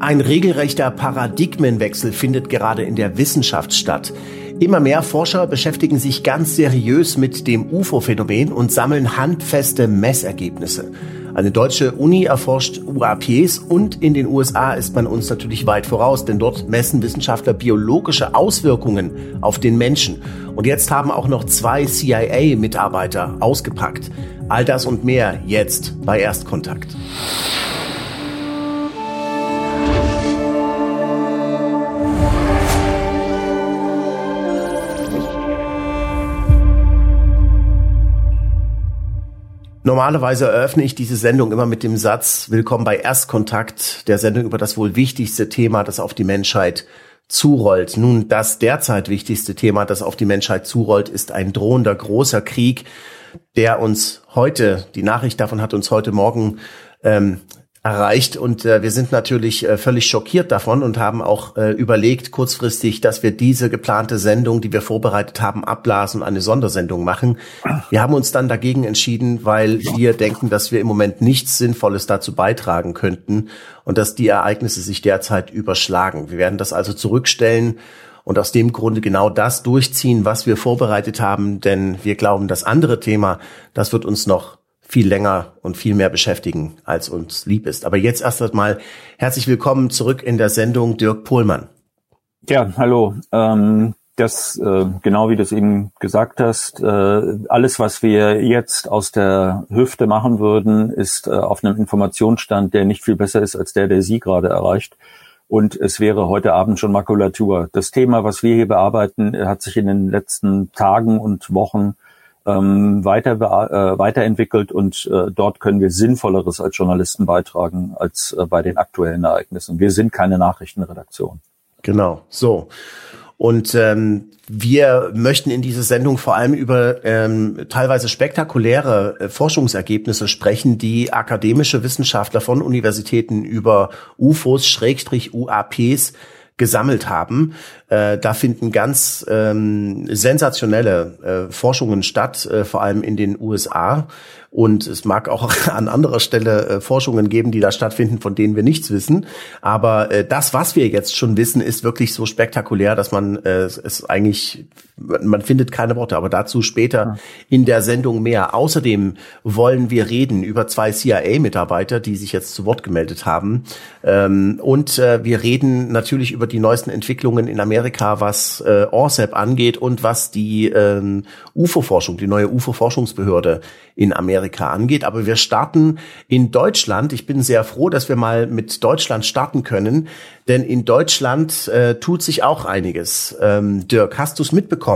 Ein regelrechter Paradigmenwechsel findet gerade in der Wissenschaft statt. Immer mehr Forscher beschäftigen sich ganz seriös mit dem UFO-Phänomen und sammeln handfeste Messergebnisse. Eine deutsche Uni erforscht UAPs und in den USA ist man uns natürlich weit voraus, denn dort messen Wissenschaftler biologische Auswirkungen auf den Menschen. Und jetzt haben auch noch zwei CIA-Mitarbeiter ausgepackt. All das und mehr jetzt bei Erstkontakt. Normalerweise eröffne ich diese Sendung immer mit dem Satz Willkommen bei Erstkontakt, der Sendung über das wohl wichtigste Thema, das auf die Menschheit zurollt. Nun, das derzeit wichtigste Thema, das auf die Menschheit zurollt, ist ein drohender großer Krieg, der uns heute, die Nachricht davon hat uns heute Morgen ähm, erreicht und äh, wir sind natürlich äh, völlig schockiert davon und haben auch äh, überlegt kurzfristig, dass wir diese geplante Sendung, die wir vorbereitet haben, abblasen und eine Sondersendung machen. Wir haben uns dann dagegen entschieden, weil wir denken, dass wir im Moment nichts Sinnvolles dazu beitragen könnten und dass die Ereignisse sich derzeit überschlagen. Wir werden das also zurückstellen und aus dem Grunde genau das durchziehen, was wir vorbereitet haben, denn wir glauben, das andere Thema, das wird uns noch viel länger und viel mehr beschäftigen, als uns lieb ist. Aber jetzt erst einmal herzlich willkommen zurück in der Sendung Dirk Pohlmann. Ja, hallo. Ähm, das, äh, genau wie du es eben gesagt hast, äh, alles, was wir jetzt aus der Hüfte machen würden, ist äh, auf einem Informationsstand, der nicht viel besser ist als der, der Sie gerade erreicht. Und es wäre heute Abend schon Makulatur. Das Thema, was wir hier bearbeiten, hat sich in den letzten Tagen und Wochen ähm, weiter, äh, weiterentwickelt und äh, dort können wir Sinnvolleres als Journalisten beitragen als äh, bei den aktuellen Ereignissen. Wir sind keine Nachrichtenredaktion. Genau, so. Und ähm, wir möchten in dieser Sendung vor allem über ähm, teilweise spektakuläre äh, Forschungsergebnisse sprechen, die akademische Wissenschaftler von Universitäten über UFOs, Schrägstrich UAPs gesammelt haben. Äh, da finden ganz ähm, sensationelle äh, Forschungen statt, äh, vor allem in den USA. Und es mag auch an anderer Stelle äh, Forschungen geben, die da stattfinden, von denen wir nichts wissen. Aber äh, das, was wir jetzt schon wissen, ist wirklich so spektakulär, dass man äh, es eigentlich, man findet keine Worte. Aber dazu später in der Sendung mehr. Außerdem wollen wir reden über zwei CIA-Mitarbeiter, die sich jetzt zu Wort gemeldet haben. Ähm, und äh, wir reden natürlich über die neuesten Entwicklungen in Amerika, was äh, angeht und was die ähm, UFO-Forschung, die neue UFO-Forschungsbehörde in Amerika angeht. Aber wir starten in Deutschland. Ich bin sehr froh, dass wir mal mit Deutschland starten können, denn in Deutschland äh, tut sich auch einiges. Ähm, Dirk, hast du es mitbekommen?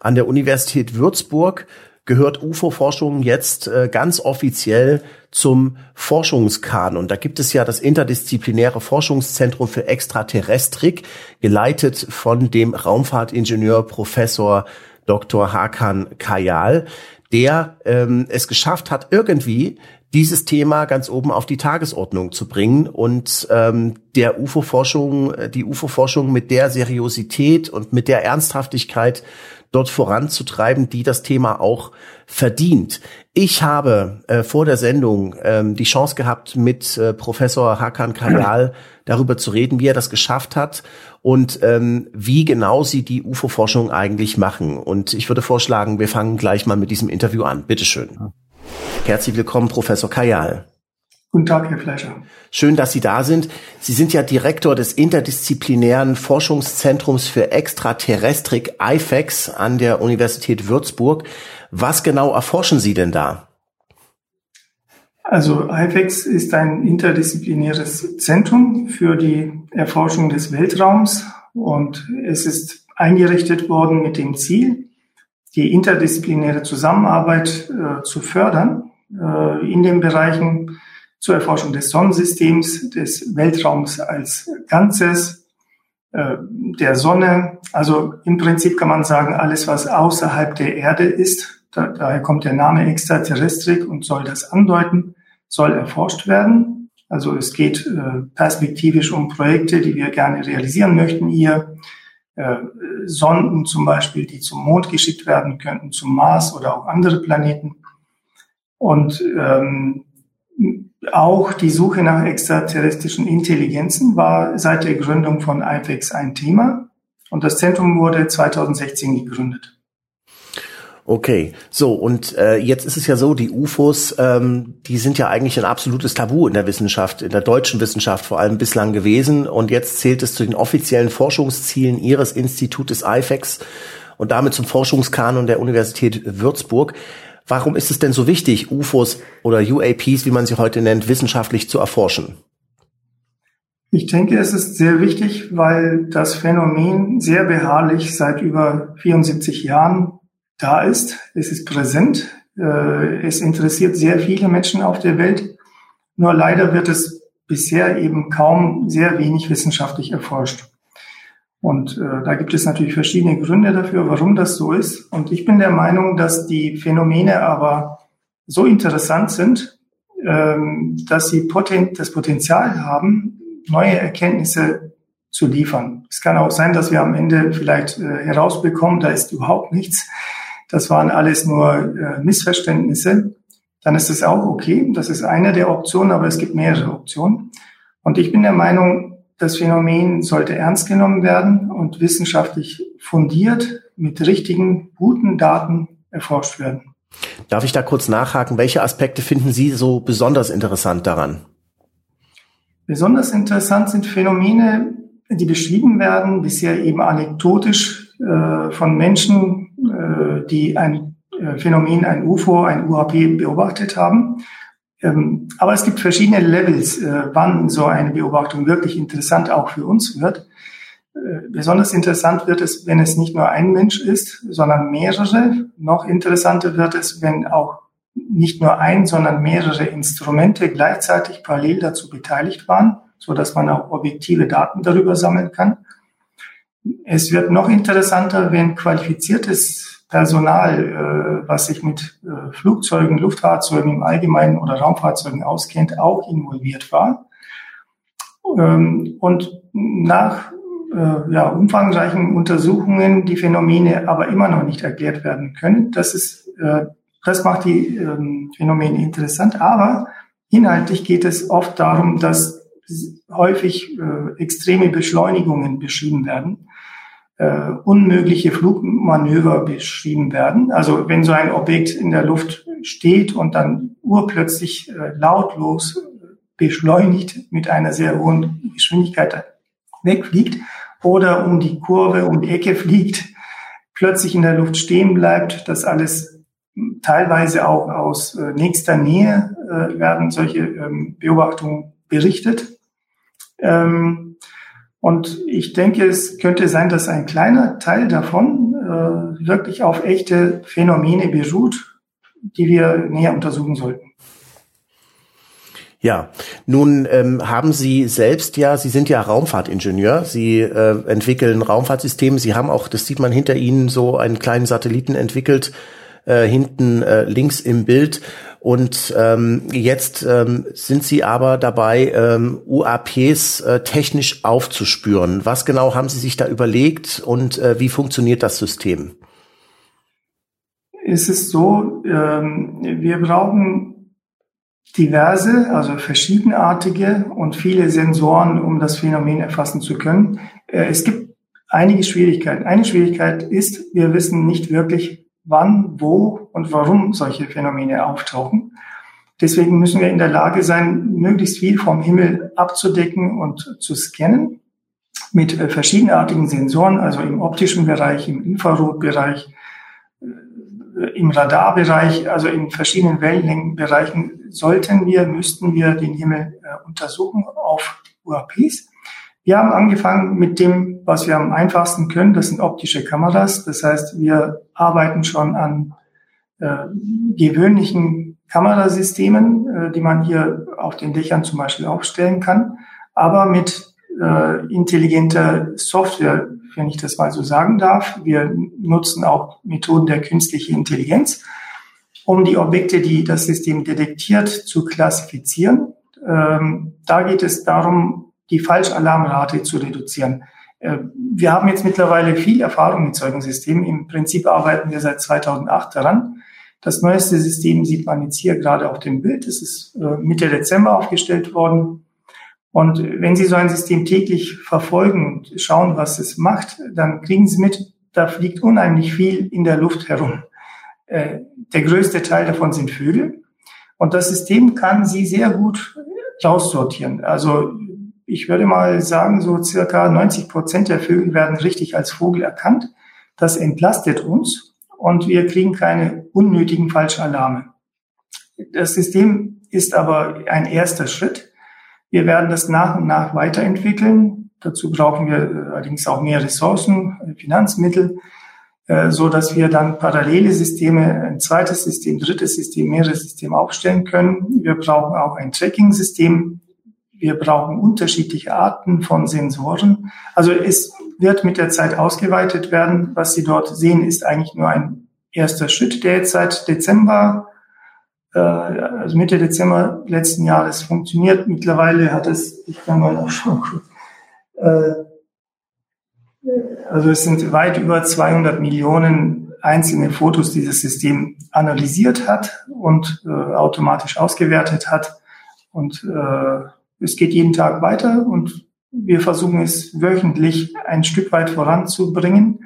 An der Universität Würzburg gehört UFO-Forschung jetzt äh, ganz offiziell zum Forschungskanon. Da gibt es ja das interdisziplinäre Forschungszentrum für Extraterrestrik, geleitet von dem Raumfahrtingenieur Professor Dr. Hakan Kayal der ähm, es geschafft hat, irgendwie dieses Thema ganz oben auf die Tagesordnung zu bringen und ähm, der UFO-Forschung, äh, die UFO-Forschung mit der Seriosität und mit der Ernsthaftigkeit dort voranzutreiben, die das Thema auch verdient. Ich habe äh, vor der Sendung ähm, die Chance gehabt, mit äh, Professor Hakan Kayal darüber zu reden, wie er das geschafft hat und ähm, wie genau sie die UFO-Forschung eigentlich machen. Und ich würde vorschlagen, wir fangen gleich mal mit diesem Interview an. Bitteschön. Herzlich willkommen, Professor Kayal. Guten Tag, Herr Fleischer. Schön, dass Sie da sind. Sie sind ja Direktor des interdisziplinären Forschungszentrums für Extraterrestrik IFEX an der Universität Würzburg. Was genau erforschen Sie denn da? Also IFEX ist ein interdisziplinäres Zentrum für die Erforschung des Weltraums und es ist eingerichtet worden mit dem Ziel, die interdisziplinäre Zusammenarbeit äh, zu fördern äh, in den Bereichen zur Erforschung des Sonnensystems, des Weltraums als Ganzes, äh, der Sonne. Also im Prinzip kann man sagen, alles, was außerhalb der Erde ist, da, daher kommt der Name Extraterrestrik und soll das andeuten, soll erforscht werden. Also es geht äh, perspektivisch um Projekte, die wir gerne realisieren möchten hier. Äh, Sonden zum Beispiel, die zum Mond geschickt werden könnten, zum Mars oder auch andere Planeten. Und ähm, auch die Suche nach extraterrestrischen Intelligenzen war seit der Gründung von IFEX ein Thema. Und das Zentrum wurde 2016 gegründet. Okay, so und äh, jetzt ist es ja so, die UFOs, ähm, die sind ja eigentlich ein absolutes Tabu in der Wissenschaft, in der deutschen Wissenschaft vor allem bislang gewesen und jetzt zählt es zu den offiziellen Forschungszielen Ihres Institutes IFEX und damit zum Forschungskanon der Universität Würzburg. Warum ist es denn so wichtig, UFOs oder UAPs, wie man sie heute nennt, wissenschaftlich zu erforschen? Ich denke, es ist sehr wichtig, weil das Phänomen sehr beharrlich seit über 74 Jahren da ist. Es ist präsent. Äh, es interessiert sehr viele Menschen auf der Welt. Nur leider wird es bisher eben kaum sehr wenig wissenschaftlich erforscht. Und äh, da gibt es natürlich verschiedene Gründe dafür, warum das so ist. Und ich bin der Meinung, dass die Phänomene aber so interessant sind, ähm, dass sie poten das Potenzial haben, neue Erkenntnisse zu liefern. Es kann auch sein, dass wir am Ende vielleicht äh, herausbekommen, da ist überhaupt nichts das waren alles nur äh, Missverständnisse, dann ist es auch okay. Das ist eine der Optionen, aber es gibt mehrere Optionen. Und ich bin der Meinung, das Phänomen sollte ernst genommen werden und wissenschaftlich fundiert mit richtigen, guten Daten erforscht werden. Darf ich da kurz nachhaken? Welche Aspekte finden Sie so besonders interessant daran? Besonders interessant sind Phänomene, die beschrieben werden, bisher eben anekdotisch äh, von Menschen, äh, die ein äh, Phänomen, ein UFO, ein UAP beobachtet haben. Ähm, aber es gibt verschiedene Levels, äh, wann so eine Beobachtung wirklich interessant auch für uns wird. Besonders interessant wird es, wenn es nicht nur ein Mensch ist, sondern mehrere. Noch interessanter wird es, wenn auch nicht nur ein, sondern mehrere Instrumente gleichzeitig parallel dazu beteiligt waren, so dass man auch objektive Daten darüber sammeln kann. Es wird noch interessanter, wenn qualifiziertes Personal, äh, was sich mit äh, Flugzeugen, Luftfahrzeugen im Allgemeinen oder Raumfahrzeugen auskennt, auch involviert war. Ähm, und nach äh, ja, umfangreichen Untersuchungen die Phänomene aber immer noch nicht erklärt werden können. Das ist, äh, das macht die ähm, Phänomene interessant. Aber inhaltlich geht es oft darum, dass häufig äh, extreme Beschleunigungen beschrieben werden äh, unmögliche Flugmanöver beschrieben werden. Also wenn so ein Objekt in der Luft steht und dann urplötzlich äh, lautlos beschleunigt mit einer sehr hohen Geschwindigkeit wegfliegt oder um die Kurve, um die Ecke fliegt, plötzlich in der Luft stehen bleibt, das alles teilweise auch aus äh, nächster Nähe äh, werden solche ähm, Beobachtungen berichtet. Ähm, und ich denke, es könnte sein, dass ein kleiner Teil davon äh, wirklich auf echte Phänomene beruht, die wir näher untersuchen sollten. Ja, nun ähm, haben Sie selbst ja, Sie sind ja Raumfahrtingenieur, Sie äh, entwickeln Raumfahrtsysteme, Sie haben auch, das sieht man hinter Ihnen, so einen kleinen Satelliten entwickelt, äh, hinten äh, links im Bild. Und ähm, jetzt ähm, sind Sie aber dabei, ähm, UAPs äh, technisch aufzuspüren. Was genau haben Sie sich da überlegt und äh, wie funktioniert das System? Es ist so, ähm, wir brauchen diverse, also verschiedenartige und viele Sensoren, um das Phänomen erfassen zu können. Äh, es gibt einige Schwierigkeiten. Eine Schwierigkeit ist, wir wissen nicht wirklich, wann, wo und warum solche Phänomene auftauchen. Deswegen müssen wir in der Lage sein, möglichst viel vom Himmel abzudecken und zu scannen mit äh, verschiedenartigen Sensoren, also im optischen Bereich, im Infrarotbereich, äh, im Radarbereich, also in verschiedenen Wellenlängenbereichen sollten wir, müssten wir den Himmel äh, untersuchen auf UAPs. Wir haben angefangen mit dem, was wir am einfachsten können. Das sind optische Kameras. Das heißt, wir arbeiten schon an äh, gewöhnlichen Kamerasystemen, äh, die man hier auf den Dächern zum Beispiel aufstellen kann, aber mit äh, intelligenter Software, wenn ich das mal so sagen darf. Wir nutzen auch Methoden der künstlichen Intelligenz, um die Objekte, die das System detektiert, zu klassifizieren. Ähm, da geht es darum, die Falschalarmrate zu reduzieren. Äh, wir haben jetzt mittlerweile viel Erfahrung mit solchen Systemen. Im Prinzip arbeiten wir seit 2008 daran. Das neueste System sieht man jetzt hier gerade auf dem Bild. Es ist äh, Mitte Dezember aufgestellt worden. Und wenn Sie so ein System täglich verfolgen und schauen, was es macht, dann kriegen Sie mit, da fliegt unheimlich viel in der Luft herum. Äh, der größte Teil davon sind Vögel. Und das System kann sie sehr gut raussortieren. Also ich würde mal sagen, so circa 90 Prozent der Vögel werden richtig als Vogel erkannt. Das entlastet uns und wir kriegen keine unnötigen Falschalarme. Das System ist aber ein erster Schritt. Wir werden das nach und nach weiterentwickeln. Dazu brauchen wir allerdings auch mehr Ressourcen, Finanzmittel, äh, so dass wir dann parallele Systeme, ein zweites System, drittes System, mehrere Systeme aufstellen können. Wir brauchen auch ein Tracking-System. Wir brauchen unterschiedliche Arten von Sensoren. Also es wird mit der Zeit ausgeweitet werden. Was Sie dort sehen, ist eigentlich nur ein erster Schritt, der jetzt seit Dezember, äh, also Mitte Dezember letzten Jahres funktioniert. Mittlerweile hat es, ich kann mal nachschauen, äh, also es sind weit über 200 Millionen einzelne Fotos, die das System analysiert hat und äh, automatisch ausgewertet hat. Und äh, es geht jeden Tag weiter und wir versuchen es wöchentlich ein Stück weit voranzubringen.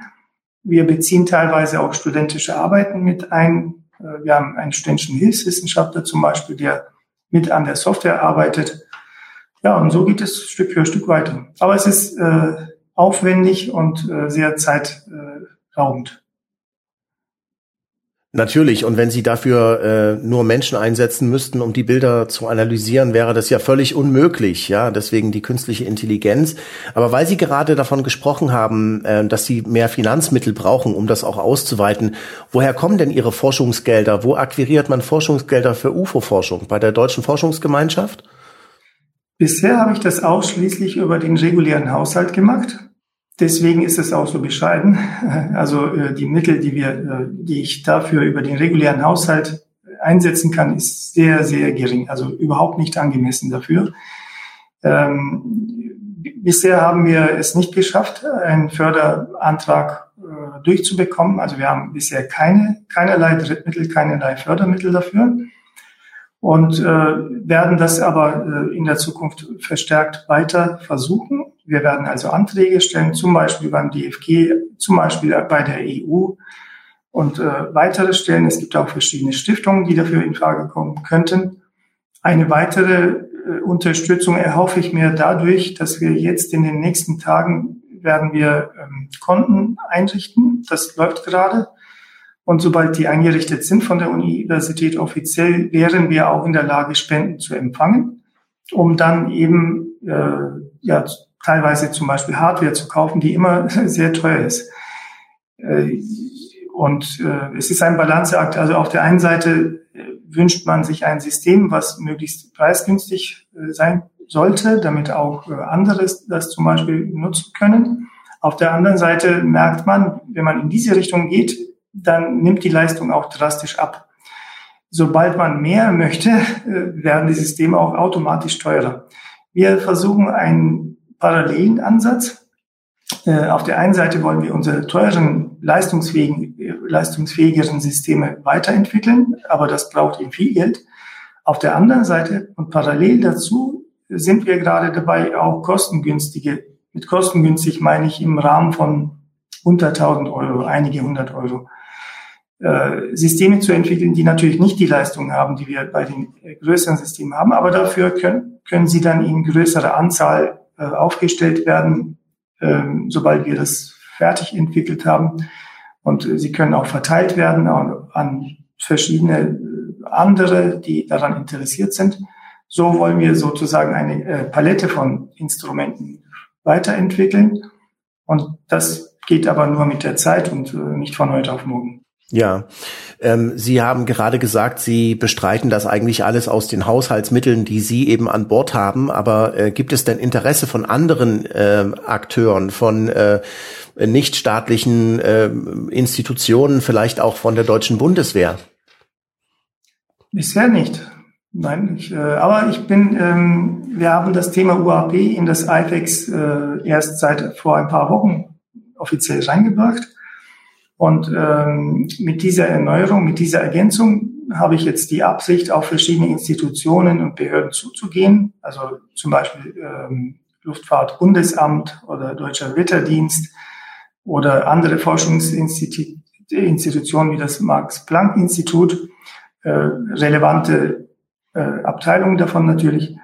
Wir beziehen teilweise auch studentische Arbeiten mit ein. Äh, wir haben einen studentischen Hilfswissenschaftler zum Beispiel, der mit an der Software arbeitet. Ja, und so geht es Stück für Stück weiter. Aber es ist äh, aufwendig und äh, sehr zeitraubend. Natürlich, und wenn Sie dafür äh, nur Menschen einsetzen müssten, um die Bilder zu analysieren, wäre das ja völlig unmöglich, ja, deswegen die künstliche Intelligenz. Aber weil Sie gerade davon gesprochen haben, äh, dass Sie mehr Finanzmittel brauchen, um das auch auszuweiten, woher kommen denn Ihre Forschungsgelder? Wo akquiriert man Forschungsgelder für UFO-Forschung? Bei der Deutschen Forschungsgemeinschaft? Bisher habe ich das ausschließlich über den regulären Haushalt gemacht. Deswegen ist es auch so bescheiden. Also äh, die Mittel, die wir, äh, die ich dafür über den regulären Haushalt einsetzen kann, ist sehr, sehr gering. Also überhaupt nicht angemessen dafür. Ähm, bisher haben wir es nicht geschafft, einen Förderantrag äh, durchzubekommen. Also wir haben bisher keine, keinerlei Drittmittel, keinerlei Fördermittel dafür und äh, werden das aber äh, in der Zukunft verstärkt weiter versuchen. Wir werden also Anträge stellen, zum Beispiel beim DFG, zum Beispiel bei der EU und äh, weitere Stellen. Es gibt auch verschiedene Stiftungen, die dafür in Frage kommen könnten. Eine weitere äh, Unterstützung erhoffe ich mir dadurch, dass wir jetzt in den nächsten Tagen werden wir ähm, Konten einrichten. Das läuft gerade. Und sobald die eingerichtet sind von der Universität offiziell, wären wir auch in der Lage, Spenden zu empfangen, um dann eben äh, ja teilweise zum Beispiel Hardware zu kaufen, die immer sehr teuer ist. Äh, und äh, es ist ein Balanceakt. Also auf der einen Seite äh, wünscht man sich ein System, was möglichst preisgünstig äh, sein sollte, damit auch äh, andere das zum Beispiel nutzen können. Auf der anderen Seite merkt man, wenn man in diese Richtung geht, dann nimmt die Leistung auch drastisch ab. Sobald man mehr möchte, äh, werden die Systeme auch automatisch teurer. Wir versuchen einen parallelen Ansatz. Äh, auf der einen Seite wollen wir unsere teuren, leistungsfähigen, äh, leistungsfähigeren Systeme weiterentwickeln, aber das braucht eben viel Geld. Auf der anderen Seite und parallel dazu sind wir gerade dabei, auch kostengünstige, mit kostengünstig meine ich im Rahmen von unter 1000 Euro, einige hundert Euro, äh, Systeme zu entwickeln, die natürlich nicht die Leistung haben, die wir bei den äh, größeren Systemen haben, aber dafür können, können sie dann in größerer Anzahl äh, aufgestellt werden, ähm, sobald wir das fertig entwickelt haben. Und sie können auch verteilt werden an verschiedene andere, die daran interessiert sind. So wollen wir sozusagen eine Palette von Instrumenten weiterentwickeln. Und das geht aber nur mit der Zeit und nicht von heute auf morgen. Ja, ähm, Sie haben gerade gesagt, Sie bestreiten das eigentlich alles aus den Haushaltsmitteln, die Sie eben an Bord haben. Aber äh, gibt es denn Interesse von anderen äh, Akteuren, von äh, nichtstaatlichen äh, Institutionen, vielleicht auch von der deutschen Bundeswehr? Bisher nicht. Nein, ich, äh, aber ich bin, ähm, wir haben das Thema UAP in das IFEX äh, erst seit vor ein paar Wochen offiziell reingebracht. Und ähm, mit dieser Erneuerung, mit dieser Ergänzung habe ich jetzt die Absicht, auf verschiedene Institutionen und Behörden zuzugehen, also zum Beispiel ähm, Luftfahrtbundesamt oder Deutscher Wetterdienst oder andere Forschungsinstitutionen wie das Max-Planck-Institut, äh, relevante äh, Abteilungen davon natürlich,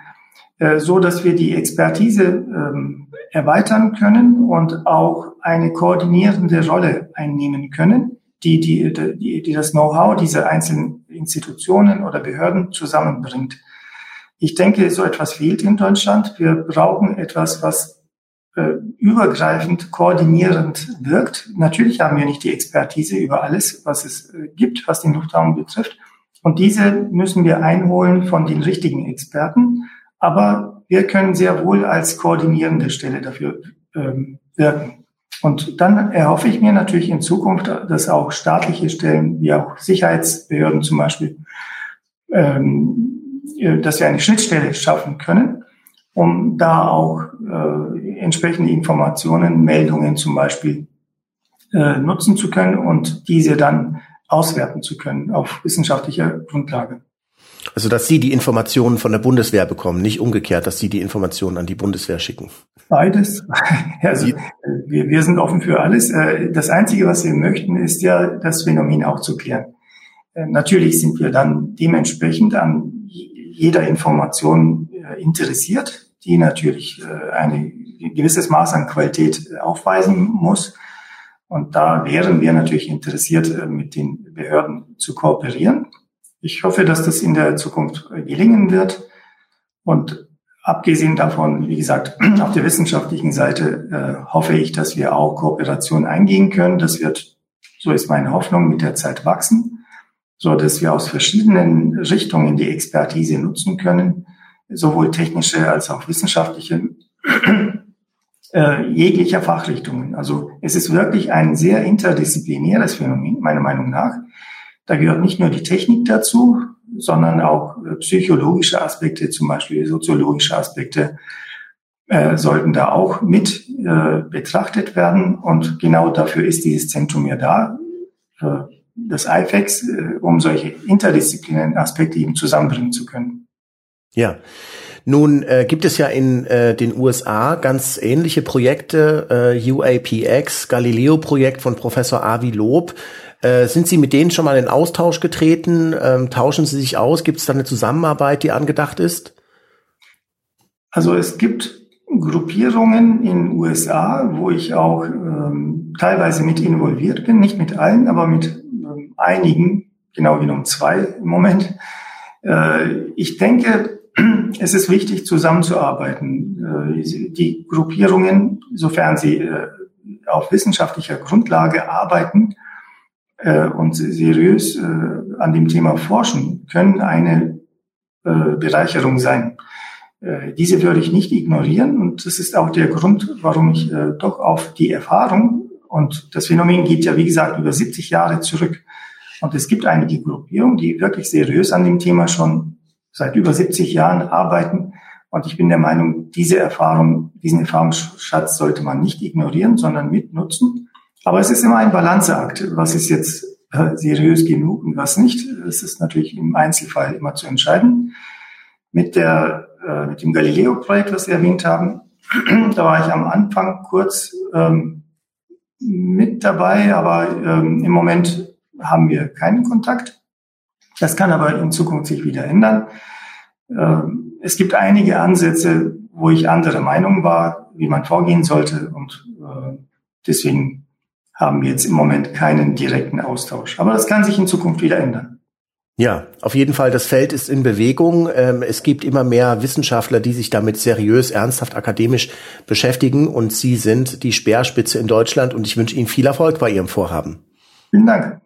äh, so dass wir die Expertise ähm, erweitern können und auch eine koordinierende Rolle einnehmen können, die, die, die, die das Know-how dieser einzelnen Institutionen oder Behörden zusammenbringt. Ich denke, so etwas fehlt in Deutschland. Wir brauchen etwas, was äh, übergreifend koordinierend wirkt. Natürlich haben wir nicht die Expertise über alles, was es äh, gibt, was den Luftraum betrifft. Und diese müssen wir einholen von den richtigen Experten. Aber wir können sehr wohl als koordinierende Stelle dafür ähm, wirken. Und dann erhoffe ich mir natürlich in Zukunft, dass auch staatliche Stellen, wie auch Sicherheitsbehörden zum Beispiel, ähm, äh, dass wir eine Schnittstelle schaffen können, um da auch äh, entsprechende Informationen, Meldungen zum Beispiel äh, nutzen zu können und diese dann auswerten zu können auf wissenschaftlicher Grundlage. Also, dass Sie die Informationen von der Bundeswehr bekommen, nicht umgekehrt, dass Sie die Informationen an die Bundeswehr schicken. Beides. Also, wir, wir sind offen für alles. Äh, das Einzige, was wir möchten, ist ja, das Phänomen auch zu klären. Äh, natürlich sind wir dann dementsprechend an jeder Information äh, interessiert, die natürlich ein gewisses Maß an Qualität aufweisen muss. Und da wären wir natürlich interessiert, mit den Behörden zu kooperieren. Ich hoffe, dass das in der Zukunft gelingen wird. Und abgesehen davon, wie gesagt, auf der wissenschaftlichen Seite äh, hoffe ich, dass wir auch Kooperation eingehen können. Das wird, so ist meine Hoffnung, mit der Zeit wachsen, so dass wir aus verschiedenen Richtungen die Expertise nutzen können, sowohl technische als auch wissenschaftliche, äh, jeglicher Fachrichtungen. Also es ist wirklich ein sehr interdisziplinäres Phänomen, meiner Meinung nach. Da gehört nicht nur die Technik dazu, sondern auch äh, psychologische Aspekte, zum Beispiel soziologische Aspekte, äh, sollten da auch mit äh, betrachtet werden. Und genau dafür ist dieses Zentrum ja da, äh, das IFEX, äh, um solche interdisziplinären Aspekte eben zusammenbringen zu können. Ja. Nun äh, gibt es ja in äh, den USA ganz ähnliche Projekte, äh, UAPX, Galileo-Projekt von Professor Avi Lob, äh, sind Sie mit denen schon mal in Austausch getreten? Ähm, tauschen Sie sich aus? Gibt es da eine Zusammenarbeit, die angedacht ist? Also es gibt Gruppierungen in USA, wo ich auch ähm, teilweise mit involviert bin, nicht mit allen, aber mit ähm, einigen, genau genommen zwei im Moment. Äh, ich denke, es ist wichtig, zusammenzuarbeiten. Äh, die Gruppierungen, sofern sie äh, auf wissenschaftlicher Grundlage arbeiten, äh, und seriös äh, an dem Thema forschen, können eine äh, Bereicherung sein. Äh, diese würde ich nicht ignorieren und das ist auch der Grund, warum ich äh, doch auf die Erfahrung und das Phänomen geht ja, wie gesagt, über 70 Jahre zurück. Und es gibt einige Gruppierungen, die wirklich seriös an dem Thema schon seit über 70 Jahren arbeiten. Und ich bin der Meinung, diese Erfahrung, diesen Erfahrungsschatz sollte man nicht ignorieren, sondern mitnutzen. Aber es ist immer ein Balanceakt. Was ist jetzt äh, seriös genug und was nicht? Es ist natürlich im Einzelfall immer zu entscheiden. Mit der, äh, mit dem Galileo-Projekt, was Sie erwähnt haben, da war ich am Anfang kurz ähm, mit dabei, aber ähm, im Moment haben wir keinen Kontakt. Das kann aber in Zukunft sich wieder ändern. Ähm, es gibt einige Ansätze, wo ich anderer Meinung war, wie man vorgehen sollte und äh, deswegen haben wir jetzt im Moment keinen direkten Austausch. Aber das kann sich in Zukunft wieder ändern. Ja, auf jeden Fall, das Feld ist in Bewegung. Ähm, es gibt immer mehr Wissenschaftler, die sich damit seriös, ernsthaft, akademisch beschäftigen. Und Sie sind die Speerspitze in Deutschland. Und ich wünsche Ihnen viel Erfolg bei Ihrem Vorhaben. Vielen Dank.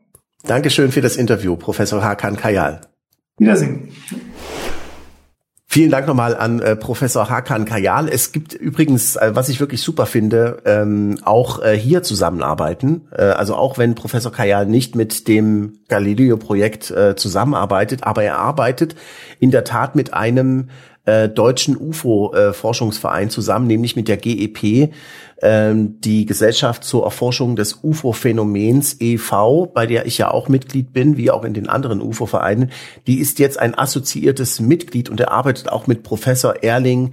Dankeschön für das Interview, Professor Hakan Kayal. Wiedersehen. Vielen Dank nochmal an äh, Professor Hakan Kayal. Es gibt übrigens, äh, was ich wirklich super finde, ähm, auch äh, hier zusammenarbeiten. Äh, also auch wenn Professor Kayal nicht mit dem Galileo-Projekt äh, zusammenarbeitet, aber er arbeitet in der Tat mit einem äh, deutschen UFO-Forschungsverein zusammen, nämlich mit der GEP, ähm, die Gesellschaft zur Erforschung des UFO-Phänomens e.V., bei der ich ja auch Mitglied bin, wie auch in den anderen UFO-Vereinen. Die ist jetzt ein assoziiertes Mitglied und er arbeitet auch mit Professor Erling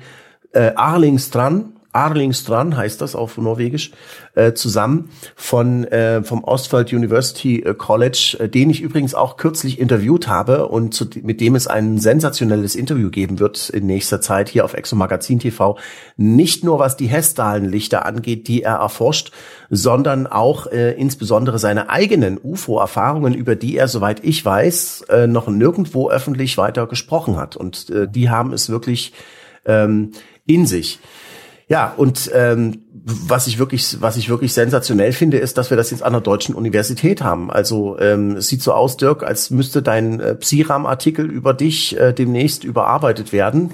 äh, Arlingstrand Arlingstrand heißt das auf Norwegisch, äh, zusammen von äh, vom Ostfeld University äh, College, äh, den ich übrigens auch kürzlich interviewt habe und zu, mit dem es ein sensationelles Interview geben wird in nächster Zeit hier auf Exo Magazin TV. Nicht nur was die Hessdalen-Lichter angeht, die er erforscht, sondern auch äh, insbesondere seine eigenen UFO-Erfahrungen, über die er, soweit ich weiß, äh, noch nirgendwo öffentlich weiter gesprochen hat. Und äh, die haben es wirklich ähm, in sich. Ja, und ähm, was ich wirklich, was ich wirklich sensationell finde, ist, dass wir das jetzt an der deutschen Universität haben. Also ähm, es sieht so aus, Dirk, als müsste dein äh, Psiram-Artikel über dich äh, demnächst überarbeitet werden.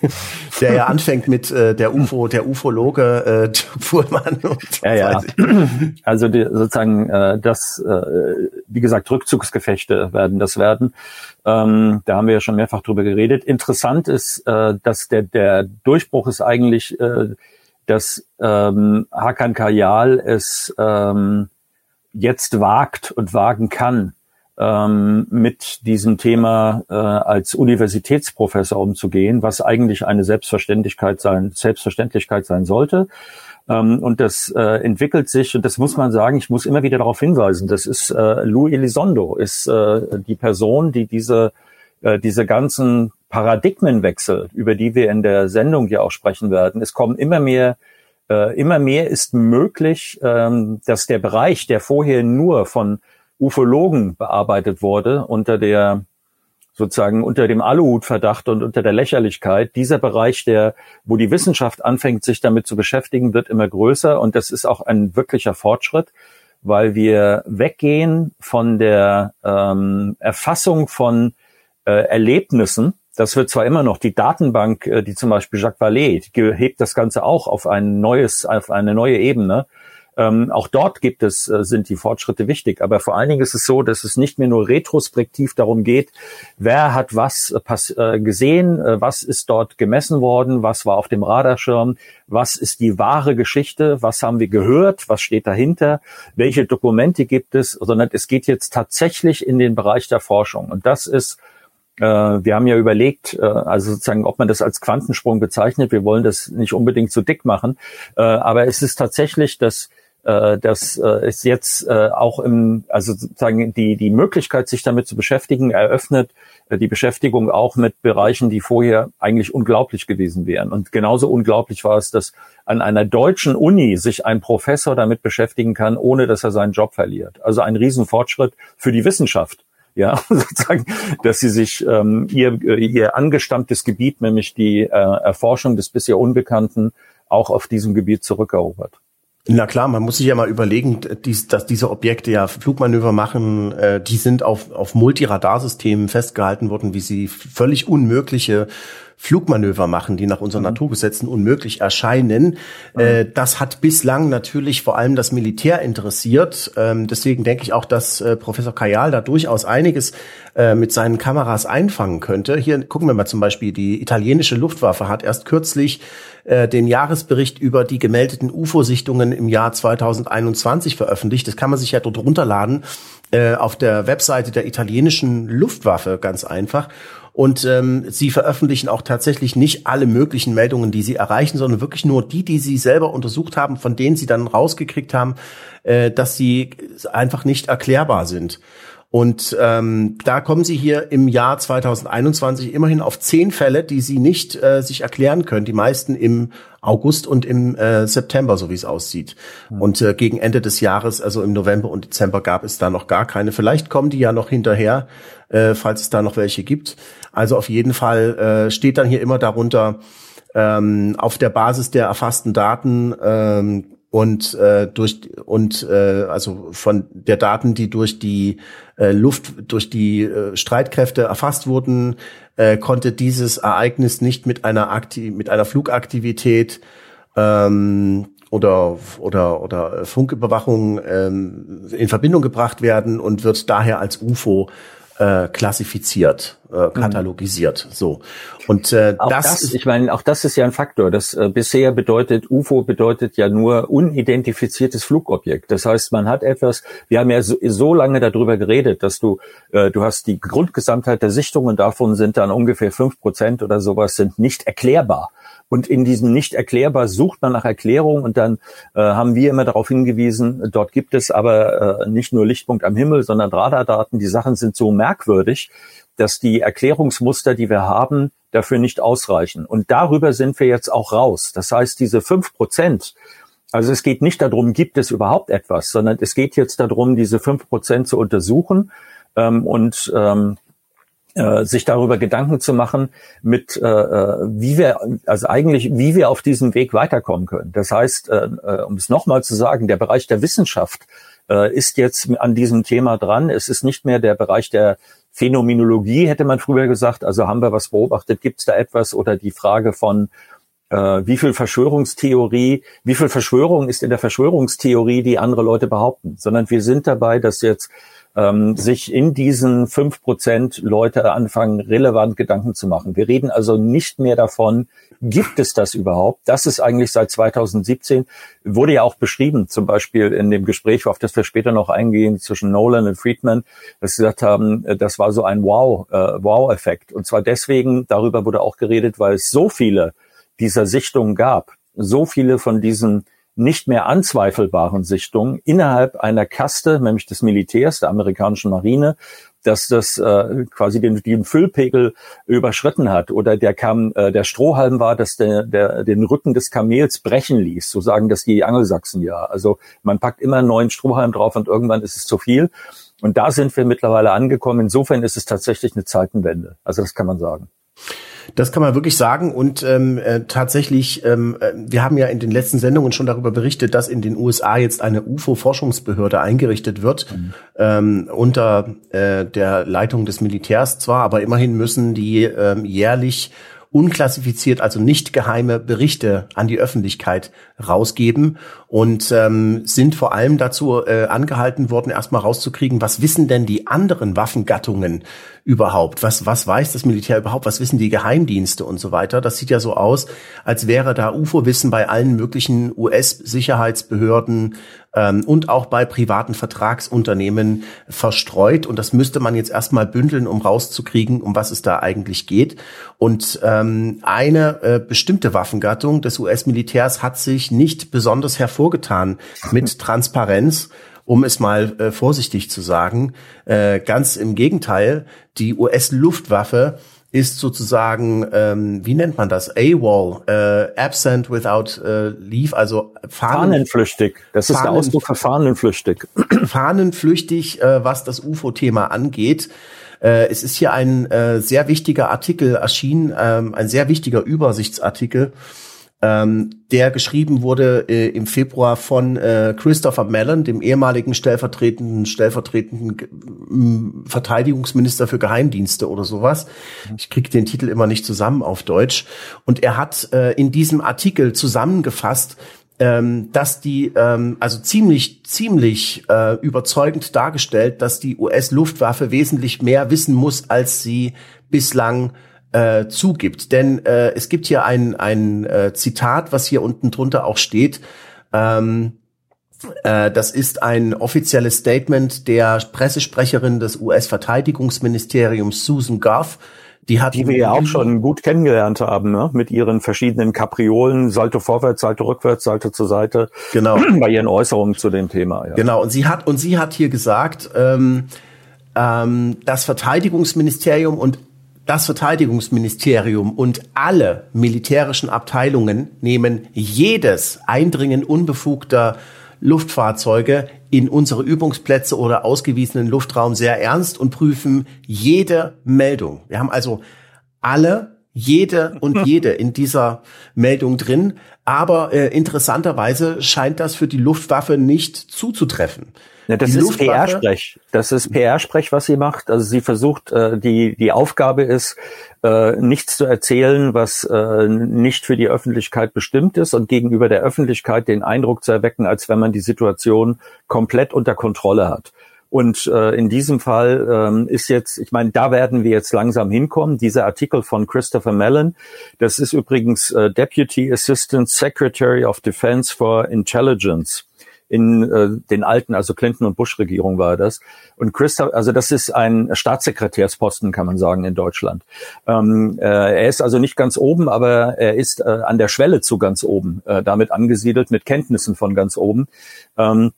der ja anfängt mit äh, der UFO, der Ufologe äh, Fuhrmann. Und ja, ja. Also die, sozusagen äh, das, äh, wie gesagt, Rückzugsgefechte werden das werden. Ähm, da haben wir ja schon mehrfach drüber geredet. Interessant ist, äh, dass der, der Durchbruch ist eigentlich, äh, dass ähm, Hakan Kayal es ähm, jetzt wagt und wagen kann, ähm, mit diesem Thema äh, als Universitätsprofessor umzugehen, was eigentlich eine Selbstverständlichkeit sein, Selbstverständlichkeit sein sollte. Ähm, und das äh, entwickelt sich, und das muss man sagen, ich muss immer wieder darauf hinweisen, das ist äh, Lou Elizondo, ist äh, die Person, die diese, äh, diese ganzen Paradigmenwechsel, über die wir in der Sendung ja auch sprechen werden, es kommen immer mehr äh, immer mehr ist möglich, ähm, dass der Bereich, der vorher nur von Ufologen bearbeitet wurde, unter der sozusagen unter dem Aluhutverdacht und unter der Lächerlichkeit. Dieser Bereich, der, wo die Wissenschaft anfängt, sich damit zu beschäftigen, wird immer größer und das ist auch ein wirklicher Fortschritt, weil wir weggehen von der ähm, Erfassung von äh, Erlebnissen. Das wird zwar immer noch die Datenbank, äh, die zum Beispiel Jacques Vallée, die hebt das Ganze auch auf ein neues, auf eine neue Ebene. Ähm, auch dort gibt es, äh, sind die Fortschritte wichtig. Aber vor allen Dingen ist es so, dass es nicht mehr nur retrospektiv darum geht, wer hat was äh, äh, gesehen, äh, was ist dort gemessen worden, was war auf dem Radarschirm, was ist die wahre Geschichte, was haben wir gehört, was steht dahinter, welche Dokumente gibt es, sondern es geht jetzt tatsächlich in den Bereich der Forschung. Und das ist äh, wir haben ja überlegt, äh, also sozusagen, ob man das als Quantensprung bezeichnet. Wir wollen das nicht unbedingt zu dick machen, aber es ist tatsächlich das äh, dass äh, es jetzt äh, auch im, also sozusagen die, die Möglichkeit, sich damit zu beschäftigen, eröffnet äh, die Beschäftigung auch mit Bereichen, die vorher eigentlich unglaublich gewesen wären. Und genauso unglaublich war es, dass an einer deutschen Uni sich ein Professor damit beschäftigen kann, ohne dass er seinen Job verliert. Also ein Riesenfortschritt für die Wissenschaft ja, sozusagen, dass sie sich ähm, ihr, ihr angestammtes Gebiet, nämlich die äh, Erforschung des bisher Unbekannten, auch auf diesem Gebiet zurückerobert. Na klar, man muss sich ja mal überlegen, dies, dass diese Objekte ja Flugmanöver machen, äh, die sind auf, auf Multiradarsystemen festgehalten worden, wie sie völlig unmögliche Flugmanöver machen, die nach unseren mhm. Naturgesetzen unmöglich erscheinen. Mhm. Äh, das hat bislang natürlich vor allem das Militär interessiert. Ähm, deswegen denke ich auch, dass äh, Professor Kajal da durchaus einiges äh, mit seinen Kameras einfangen könnte. Hier gucken wir mal zum Beispiel, die italienische Luftwaffe hat erst kürzlich äh, den Jahresbericht über die gemeldeten UFO-Sichtungen im Jahr 2021 veröffentlicht. Das kann man sich ja dort runterladen äh, auf der Webseite der italienischen Luftwaffe ganz einfach. Und ähm, sie veröffentlichen auch tatsächlich nicht alle möglichen Meldungen, die sie erreichen, sondern wirklich nur die, die sie selber untersucht haben, von denen sie dann rausgekriegt haben, äh, dass sie einfach nicht erklärbar sind. Und ähm, da kommen sie hier im Jahr 2021 immerhin auf zehn Fälle, die sie nicht äh, sich erklären können. Die meisten im August und im äh, September, so wie es aussieht. Mhm. Und äh, gegen Ende des Jahres, also im November und Dezember, gab es da noch gar keine. Vielleicht kommen die ja noch hinterher, äh, falls es da noch welche gibt. Also auf jeden Fall äh, steht dann hier immer darunter, ähm, auf der Basis der erfassten Daten ähm, und äh, durch und äh, also von der Daten, die durch die äh, Luft, durch die äh, Streitkräfte erfasst wurden, äh, konnte dieses Ereignis nicht mit einer Akti mit einer Flugaktivität ähm, oder oder oder Funküberwachung ähm, in Verbindung gebracht werden und wird daher als UFO äh, klassifiziert. äh, katalogisiert. So und äh, auch das, das, ich meine, auch das ist ja ein Faktor. Das äh, bisher bedeutet UFO bedeutet ja nur unidentifiziertes Flugobjekt. Das heißt, man hat etwas. Wir haben ja so, so lange darüber geredet, dass du äh, du hast die Grundgesamtheit der Sichtungen davon sind dann ungefähr fünf Prozent oder sowas sind nicht erklärbar. Und in diesem nicht erklärbar sucht man nach Erklärung und dann äh, haben wir immer darauf hingewiesen, dort gibt es aber äh, nicht nur Lichtpunkt am Himmel, sondern Radardaten. Die Sachen sind so merkwürdig, dass die Erklärungsmuster, die wir haben, dafür nicht ausreichen. Und darüber sind wir jetzt auch raus. Das heißt, diese fünf Prozent, also es geht nicht darum, gibt es überhaupt etwas, sondern es geht jetzt darum, diese fünf Prozent zu untersuchen ähm, und ähm, äh, sich darüber Gedanken zu machen, mit äh, äh, wie wir, also eigentlich, wie wir auf diesem Weg weiterkommen können. Das heißt, äh, äh, um es nochmal zu sagen, der Bereich der Wissenschaft äh, ist jetzt an diesem Thema dran. Es ist nicht mehr der Bereich der Phänomenologie, hätte man früher gesagt. Also haben wir was beobachtet, gibt es da etwas oder die Frage von wie viel Verschwörungstheorie, wie viel Verschwörung ist in der Verschwörungstheorie, die andere Leute behaupten, sondern wir sind dabei, dass jetzt ähm, sich in diesen fünf Prozent Leute anfangen, relevant Gedanken zu machen. Wir reden also nicht mehr davon, gibt es das überhaupt? Das ist eigentlich seit 2017, wurde ja auch beschrieben, zum Beispiel in dem Gespräch, auf das wir später noch eingehen, zwischen Nolan und Friedman, dass sie gesagt haben, äh, das war so ein Wow, äh, Wow-Effekt. Und zwar deswegen, darüber wurde auch geredet, weil es so viele dieser Sichtungen gab, so viele von diesen nicht mehr anzweifelbaren Sichtungen innerhalb einer Kaste, nämlich des Militärs, der amerikanischen Marine, dass das äh, quasi den, den Füllpegel überschritten hat oder der kam, äh, der Strohhalm war, dass der, der den Rücken des Kamels brechen ließ, so sagen das die Angelsachsen ja. Also man packt immer einen neuen Strohhalm drauf und irgendwann ist es zu viel. Und da sind wir mittlerweile angekommen. Insofern ist es tatsächlich eine Zeitenwende. Also das kann man sagen. Das kann man wirklich sagen. Und ähm, äh, tatsächlich, ähm, äh, wir haben ja in den letzten Sendungen schon darüber berichtet, dass in den USA jetzt eine UFO-Forschungsbehörde eingerichtet wird, mhm. ähm, unter äh, der Leitung des Militärs zwar, aber immerhin müssen die ähm, jährlich unklassifiziert, also nicht geheime Berichte an die Öffentlichkeit rausgeben und ähm, sind vor allem dazu äh, angehalten worden, erstmal rauszukriegen, was wissen denn die anderen Waffengattungen überhaupt? Was, was weiß das Militär überhaupt? Was wissen die Geheimdienste und so weiter? Das sieht ja so aus, als wäre da UFO-Wissen bei allen möglichen US-Sicherheitsbehörden ähm, und auch bei privaten Vertragsunternehmen verstreut. Und das müsste man jetzt erstmal bündeln, um rauszukriegen, um was es da eigentlich geht. Und ähm, eine äh, bestimmte Waffengattung des US-Militärs hat sich nicht besonders hervorgetan mit Transparenz um es mal äh, vorsichtig zu sagen. Äh, ganz im Gegenteil, die US-Luftwaffe ist sozusagen, ähm, wie nennt man das? AWOL, äh, absent without äh, leave, also Fahnen, fahnenflüchtig. Das ist Fahnen, der Ausdruck für fahnenflüchtig. Fahnenflüchtig, äh, was das UFO-Thema angeht. Äh, es ist hier ein äh, sehr wichtiger Artikel erschienen, ähm, ein sehr wichtiger Übersichtsartikel ähm, der geschrieben wurde äh, im Februar von äh, Christopher Mellon, dem ehemaligen stellvertretenden stellvertretenden äh, Verteidigungsminister für Geheimdienste oder sowas. Ich kriege den Titel immer nicht zusammen auf Deutsch. Und er hat äh, in diesem Artikel zusammengefasst, ähm, dass die ähm, also ziemlich ziemlich äh, überzeugend dargestellt, dass die US-Luftwaffe wesentlich mehr wissen muss, als sie bislang äh, zugibt. Denn äh, es gibt hier ein, ein äh, Zitat, was hier unten drunter auch steht. Ähm, äh, das ist ein offizielles Statement der Pressesprecherin des US-Verteidigungsministeriums Susan Goff. Die, hat die wir ja auch schon gut kennengelernt haben, ne? mit ihren verschiedenen Kapriolen, Salto vorwärts, Salto rückwärts, Salto zur Seite. Genau. Bei ihren Äußerungen zu dem Thema. Ja. Genau. Und sie hat und sie hat hier gesagt, ähm, ähm, das Verteidigungsministerium und das Verteidigungsministerium und alle militärischen Abteilungen nehmen jedes Eindringen unbefugter Luftfahrzeuge in unsere Übungsplätze oder ausgewiesenen Luftraum sehr ernst und prüfen jede Meldung. Wir haben also alle, jede und jede in dieser Meldung drin. Aber äh, interessanterweise scheint das für die Luftwaffe nicht zuzutreffen. Ja, das ist PR-Sprech. Das ist PR-Sprech, was sie macht. Also sie versucht, äh, die, die Aufgabe ist, äh, nichts zu erzählen, was äh, nicht für die Öffentlichkeit bestimmt ist und gegenüber der Öffentlichkeit den Eindruck zu erwecken, als wenn man die Situation komplett unter Kontrolle hat. Und äh, in diesem Fall ähm, ist jetzt, ich meine, da werden wir jetzt langsam hinkommen. Dieser Artikel von Christopher Mellon, das ist übrigens äh, Deputy Assistant Secretary of Defense for Intelligence in äh, den alten, also Clinton und Bush Regierung war das. Und Christoph, also das ist ein Staatssekretärsposten, kann man sagen, in Deutschland. Ähm, äh, er ist also nicht ganz oben, aber er ist äh, an der Schwelle zu ganz oben, äh, damit angesiedelt mit Kenntnissen von ganz oben. Ähm,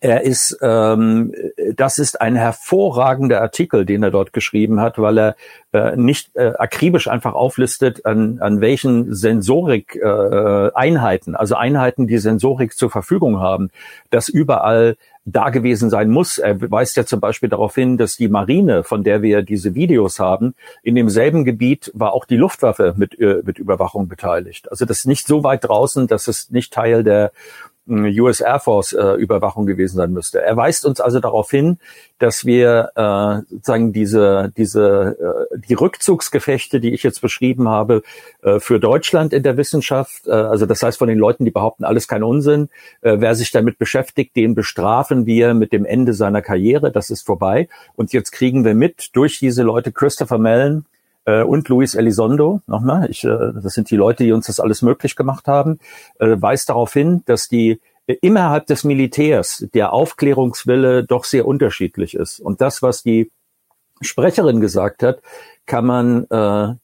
er ist, ähm, das ist ein hervorragender Artikel, den er dort geschrieben hat, weil er äh, nicht äh, akribisch einfach auflistet, an, an welchen Sensorik-Einheiten, äh, also Einheiten, die Sensorik zur Verfügung haben, das überall da gewesen sein muss. Er weist ja zum Beispiel darauf hin, dass die Marine, von der wir diese Videos haben, in demselben Gebiet war auch die Luftwaffe mit, äh, mit Überwachung beteiligt. Also das ist nicht so weit draußen, dass es nicht Teil der US Air Force äh, Überwachung gewesen sein müsste. Er weist uns also darauf hin, dass wir äh, sozusagen diese diese äh, die Rückzugsgefechte, die ich jetzt beschrieben habe, äh, für Deutschland in der Wissenschaft, äh, also das heißt von den Leuten, die behaupten, alles kein Unsinn, äh, wer sich damit beschäftigt, den bestrafen wir mit dem Ende seiner Karriere, das ist vorbei. Und jetzt kriegen wir mit durch diese Leute Christopher Mellon, äh, und Luis Elizondo, nochmal, ich, äh, das sind die Leute, die uns das alles möglich gemacht haben, äh, weist darauf hin, dass die äh, innerhalb des Militärs der Aufklärungswille doch sehr unterschiedlich ist. Und das, was die Sprecherin gesagt hat, kann man äh,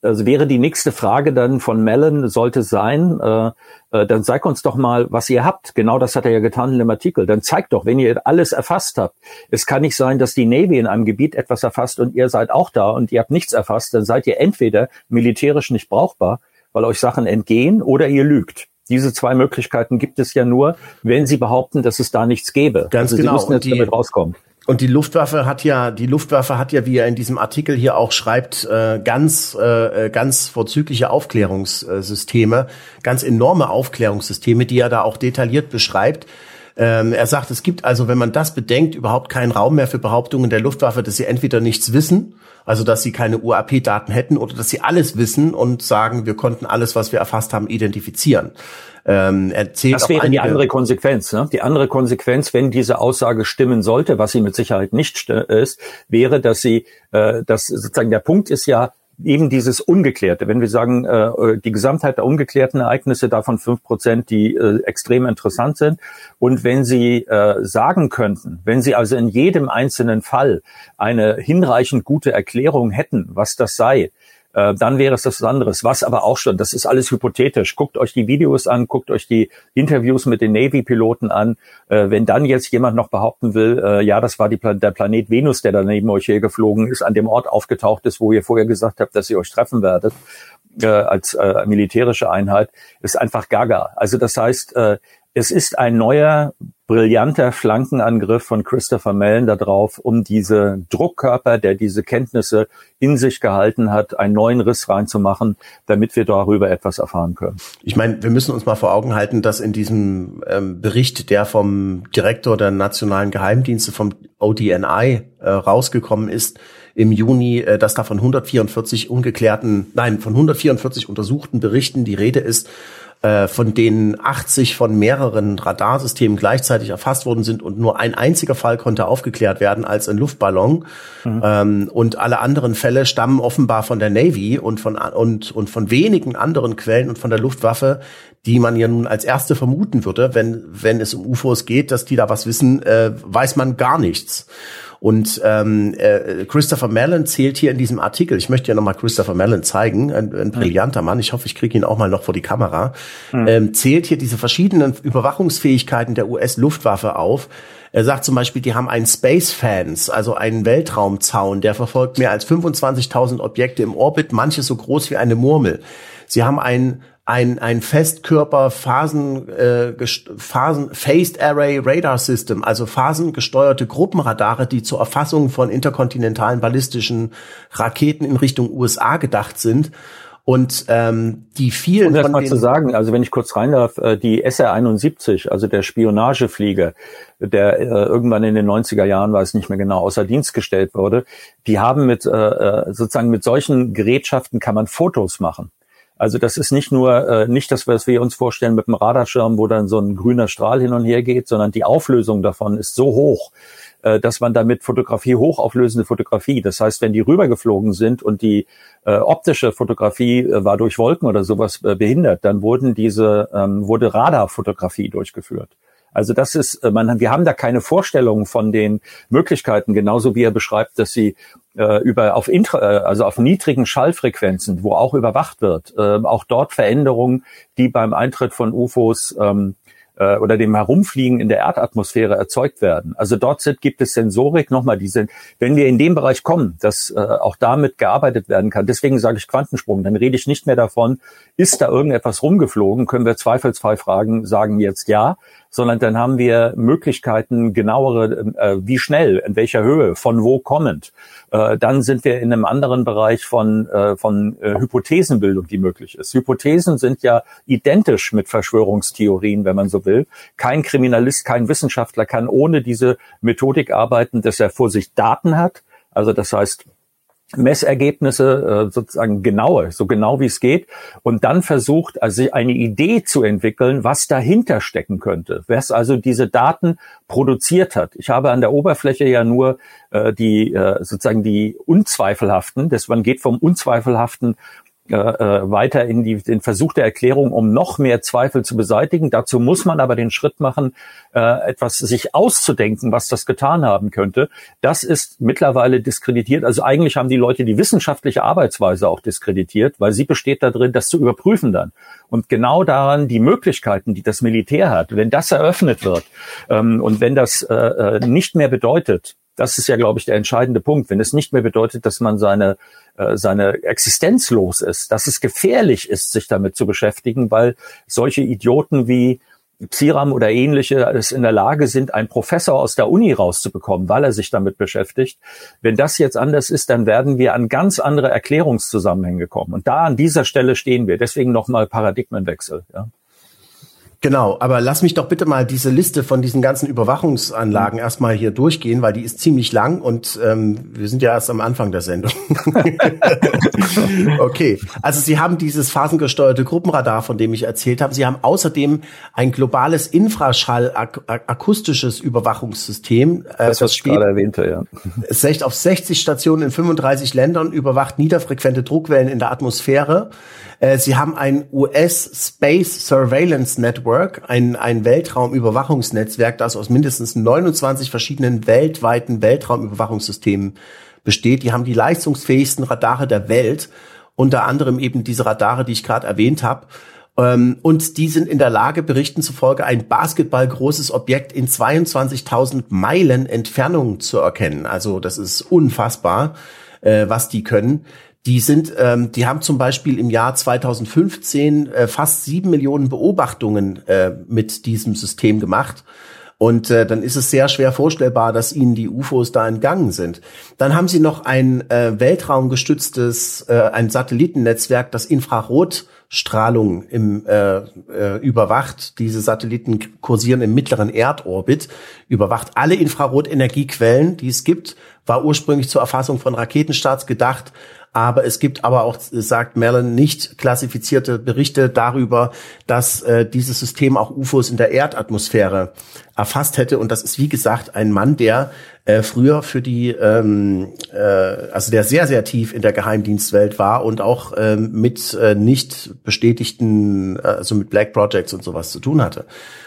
also wäre die nächste Frage dann von Mellon, sollte sein, äh, äh, dann zeig uns doch mal, was ihr habt. Genau das hat er ja getan in dem Artikel. Dann zeigt doch, wenn ihr alles erfasst habt. Es kann nicht sein, dass die Navy in einem Gebiet etwas erfasst und ihr seid auch da und ihr habt nichts erfasst. Dann seid ihr entweder militärisch nicht brauchbar, weil euch Sachen entgehen, oder ihr lügt. Diese zwei Möglichkeiten gibt es ja nur, wenn sie behaupten, dass es da nichts gäbe. Ganz also genau. Sie müssen jetzt die, damit rauskommen. Und die Luftwaffe hat ja, die Luftwaffe hat ja, wie er in diesem Artikel hier auch schreibt, äh, ganz, äh, ganz vorzügliche Aufklärungssysteme, ganz enorme Aufklärungssysteme, die er da auch detailliert beschreibt. Ähm, er sagt, es gibt also, wenn man das bedenkt, überhaupt keinen Raum mehr für Behauptungen der Luftwaffe, dass sie entweder nichts wissen, also dass sie keine UAP-Daten hätten, oder dass sie alles wissen und sagen, wir konnten alles, was wir erfasst haben, identifizieren. Ähm, das wäre die andere Konsequenz. Ne? Die andere Konsequenz, wenn diese Aussage stimmen sollte, was sie mit Sicherheit nicht ist, wäre, dass sie, äh, dass sozusagen der Punkt ist ja, eben dieses Ungeklärte. Wenn wir sagen, äh, die Gesamtheit der ungeklärten Ereignisse, davon fünf Prozent, die äh, extrem interessant sind. Und wenn Sie äh, sagen könnten, wenn Sie also in jedem einzelnen Fall eine hinreichend gute Erklärung hätten, was das sei, äh, dann wäre es das anderes. Was aber auch schon, das ist alles hypothetisch. Guckt euch die Videos an, guckt euch die Interviews mit den Navy-Piloten an. Äh, wenn dann jetzt jemand noch behaupten will, äh, ja, das war die, der Planet Venus, der da neben euch hier geflogen ist, an dem Ort aufgetaucht ist, wo ihr vorher gesagt habt, dass ihr euch treffen werdet, äh, als äh, militärische Einheit, ist einfach gaga. Also das heißt, äh, es ist ein neuer, brillanter Flankenangriff von Christopher Mellon darauf, um diese Druckkörper, der diese Kenntnisse in sich gehalten hat, einen neuen Riss reinzumachen, damit wir darüber etwas erfahren können. Ich meine, wir müssen uns mal vor Augen halten, dass in diesem ähm, Bericht, der vom Direktor der nationalen Geheimdienste vom ODNI äh, rausgekommen ist, im Juni, äh, dass da von 144 ungeklärten, nein, von 144 untersuchten Berichten die Rede ist äh, von denen 80 von mehreren Radarsystemen gleichzeitig erfasst worden sind und nur ein einziger Fall konnte aufgeklärt werden als ein Luftballon. Mhm. Ähm, und alle anderen Fälle stammen offenbar von der Navy und von, und, und von wenigen anderen Quellen und von der Luftwaffe, die man ja nun als erste vermuten würde, wenn, wenn es um UFOs geht, dass die da was wissen, äh, weiß man gar nichts. Und ähm, äh, Christopher Mellon zählt hier in diesem Artikel, ich möchte ja nochmal Christopher Mellon zeigen, ein, ein brillanter Mann, ich hoffe, ich kriege ihn auch mal noch vor die Kamera, mhm. ähm, zählt hier diese verschiedenen Überwachungsfähigkeiten der US-Luftwaffe auf. Er sagt zum Beispiel, die haben einen Space Fans, also einen Weltraumzaun, der verfolgt mehr als 25.000 Objekte im Orbit, manche so groß wie eine Murmel. Sie haben einen ein, ein Festkörper Phasen, äh, Phasen Phased Array Radar System, also phasengesteuerte Gruppenradare, die zur Erfassung von interkontinentalen ballistischen Raketen in Richtung USA gedacht sind. Und ähm, die vielen um das von mal zu sagen, also wenn ich kurz rein darf, äh, die SR-71, also der Spionageflieger, der äh, irgendwann in den 90er Jahren, weiß nicht mehr genau, außer Dienst gestellt wurde, die haben mit äh, äh, sozusagen mit solchen Gerätschaften kann man Fotos machen. Also das ist nicht nur äh, nicht das, was wir uns vorstellen mit dem Radarschirm, wo dann so ein grüner Strahl hin und her geht, sondern die Auflösung davon ist so hoch, äh, dass man damit Fotografie, hochauflösende Fotografie, das heißt, wenn die rübergeflogen sind und die äh, optische Fotografie äh, war durch Wolken oder sowas äh, behindert, dann wurden diese, ähm, wurde Radarfotografie durchgeführt. Also das ist, äh, man, wir haben da keine Vorstellung von den Möglichkeiten, genauso wie er beschreibt, dass sie äh, über auf intra, äh, also auf niedrigen Schallfrequenzen, wo auch überwacht wird, äh, auch dort Veränderungen, die beim Eintritt von UFOs ähm, äh, oder dem Herumfliegen in der Erdatmosphäre erzeugt werden. Also dort sind, gibt es Sensorik nochmal, diese, wenn wir in dem Bereich kommen, dass äh, auch damit gearbeitet werden kann, deswegen sage ich Quantensprung, dann rede ich nicht mehr davon, ist da irgendetwas rumgeflogen, können wir zweifelsfrei fragen, sagen jetzt ja, sondern dann haben wir Möglichkeiten, genauere, äh, wie schnell, in welcher Höhe, von wo kommend. Äh, dann sind wir in einem anderen Bereich von, äh, von äh, Hypothesenbildung, die möglich ist. Hypothesen sind ja identisch mit Verschwörungstheorien, wenn man so will. Kein Kriminalist, kein Wissenschaftler kann ohne diese Methodik arbeiten, dass er vor sich Daten hat. Also das heißt, Messergebnisse äh, sozusagen genaue, so genau wie es geht, und dann versucht, also eine Idee zu entwickeln, was dahinter stecken könnte, was also diese Daten produziert hat. Ich habe an der Oberfläche ja nur äh, die äh, sozusagen die unzweifelhaften, das man geht vom unzweifelhaften äh, weiter in die, den Versuch der Erklärung, um noch mehr Zweifel zu beseitigen. Dazu muss man aber den Schritt machen, äh, etwas sich auszudenken, was das getan haben könnte. Das ist mittlerweile diskreditiert. Also eigentlich haben die Leute die wissenschaftliche Arbeitsweise auch diskreditiert, weil sie besteht darin, das zu überprüfen dann. Und genau daran die Möglichkeiten, die das Militär hat, wenn das eröffnet wird ähm, und wenn das äh, äh nicht mehr bedeutet, das ist ja, glaube ich, der entscheidende Punkt. Wenn es nicht mehr bedeutet, dass man seine, äh, seine Existenz los ist, dass es gefährlich ist, sich damit zu beschäftigen, weil solche Idioten wie Psiram oder ähnliche es in der Lage sind, einen Professor aus der Uni rauszubekommen, weil er sich damit beschäftigt. Wenn das jetzt anders ist, dann werden wir an ganz andere Erklärungszusammenhänge kommen. Und da an dieser Stelle stehen wir. Deswegen nochmal Paradigmenwechsel. Ja. Genau, aber lass mich doch bitte mal diese Liste von diesen ganzen Überwachungsanlagen mhm. erstmal hier durchgehen, weil die ist ziemlich lang und ähm, wir sind ja erst am Anfang der Sendung. okay, also Sie haben dieses phasengesteuerte Gruppenradar, von dem ich erzählt habe. Sie haben außerdem ein globales Infraschall-akustisches Überwachungssystem. Äh, das, was ich gerade erwähnte, ja. Es auf 60 Stationen in 35 Ländern, überwacht niederfrequente Druckwellen in der Atmosphäre. Äh, Sie haben ein US Space Surveillance Network, ein, ein Weltraumüberwachungsnetzwerk, das aus mindestens 29 verschiedenen weltweiten Weltraumüberwachungssystemen besteht. Die haben die leistungsfähigsten Radare der Welt, unter anderem eben diese Radare, die ich gerade erwähnt habe. Ähm, und die sind in der Lage, Berichten zufolge ein basketballgroßes Objekt in 22.000 Meilen Entfernung zu erkennen. Also das ist unfassbar, äh, was die können. Die sind, ähm, die haben zum Beispiel im Jahr 2015 äh, fast sieben Millionen Beobachtungen äh, mit diesem System gemacht. Und äh, dann ist es sehr schwer vorstellbar, dass ihnen die UFOs da entgangen sind. Dann haben sie noch ein äh, weltraumgestütztes, äh, ein Satellitennetzwerk, das Infrarotstrahlung im, äh, äh, überwacht. Diese Satelliten kursieren im mittleren Erdorbit, überwacht alle Infrarotenergiequellen, die es gibt, war ursprünglich zur Erfassung von Raketenstarts gedacht, aber es gibt aber auch, sagt Mellon, nicht klassifizierte Berichte darüber, dass äh, dieses System auch UFOs in der Erdatmosphäre erfasst hätte. Und das ist, wie gesagt, ein Mann, der äh, früher für die, ähm, äh, also der sehr, sehr tief in der Geheimdienstwelt war und auch ähm, mit äh, nicht bestätigten, äh, also mit Black Projects und sowas zu tun hatte.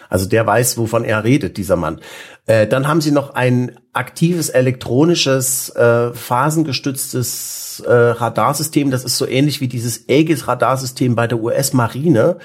Also der weiß, wovon er redet, dieser Mann. Äh, dann haben sie noch ein aktives elektronisches, äh, phasengestütztes äh, Radarsystem. Das ist so ähnlich wie dieses Aegis-Radarsystem bei der US-Marine.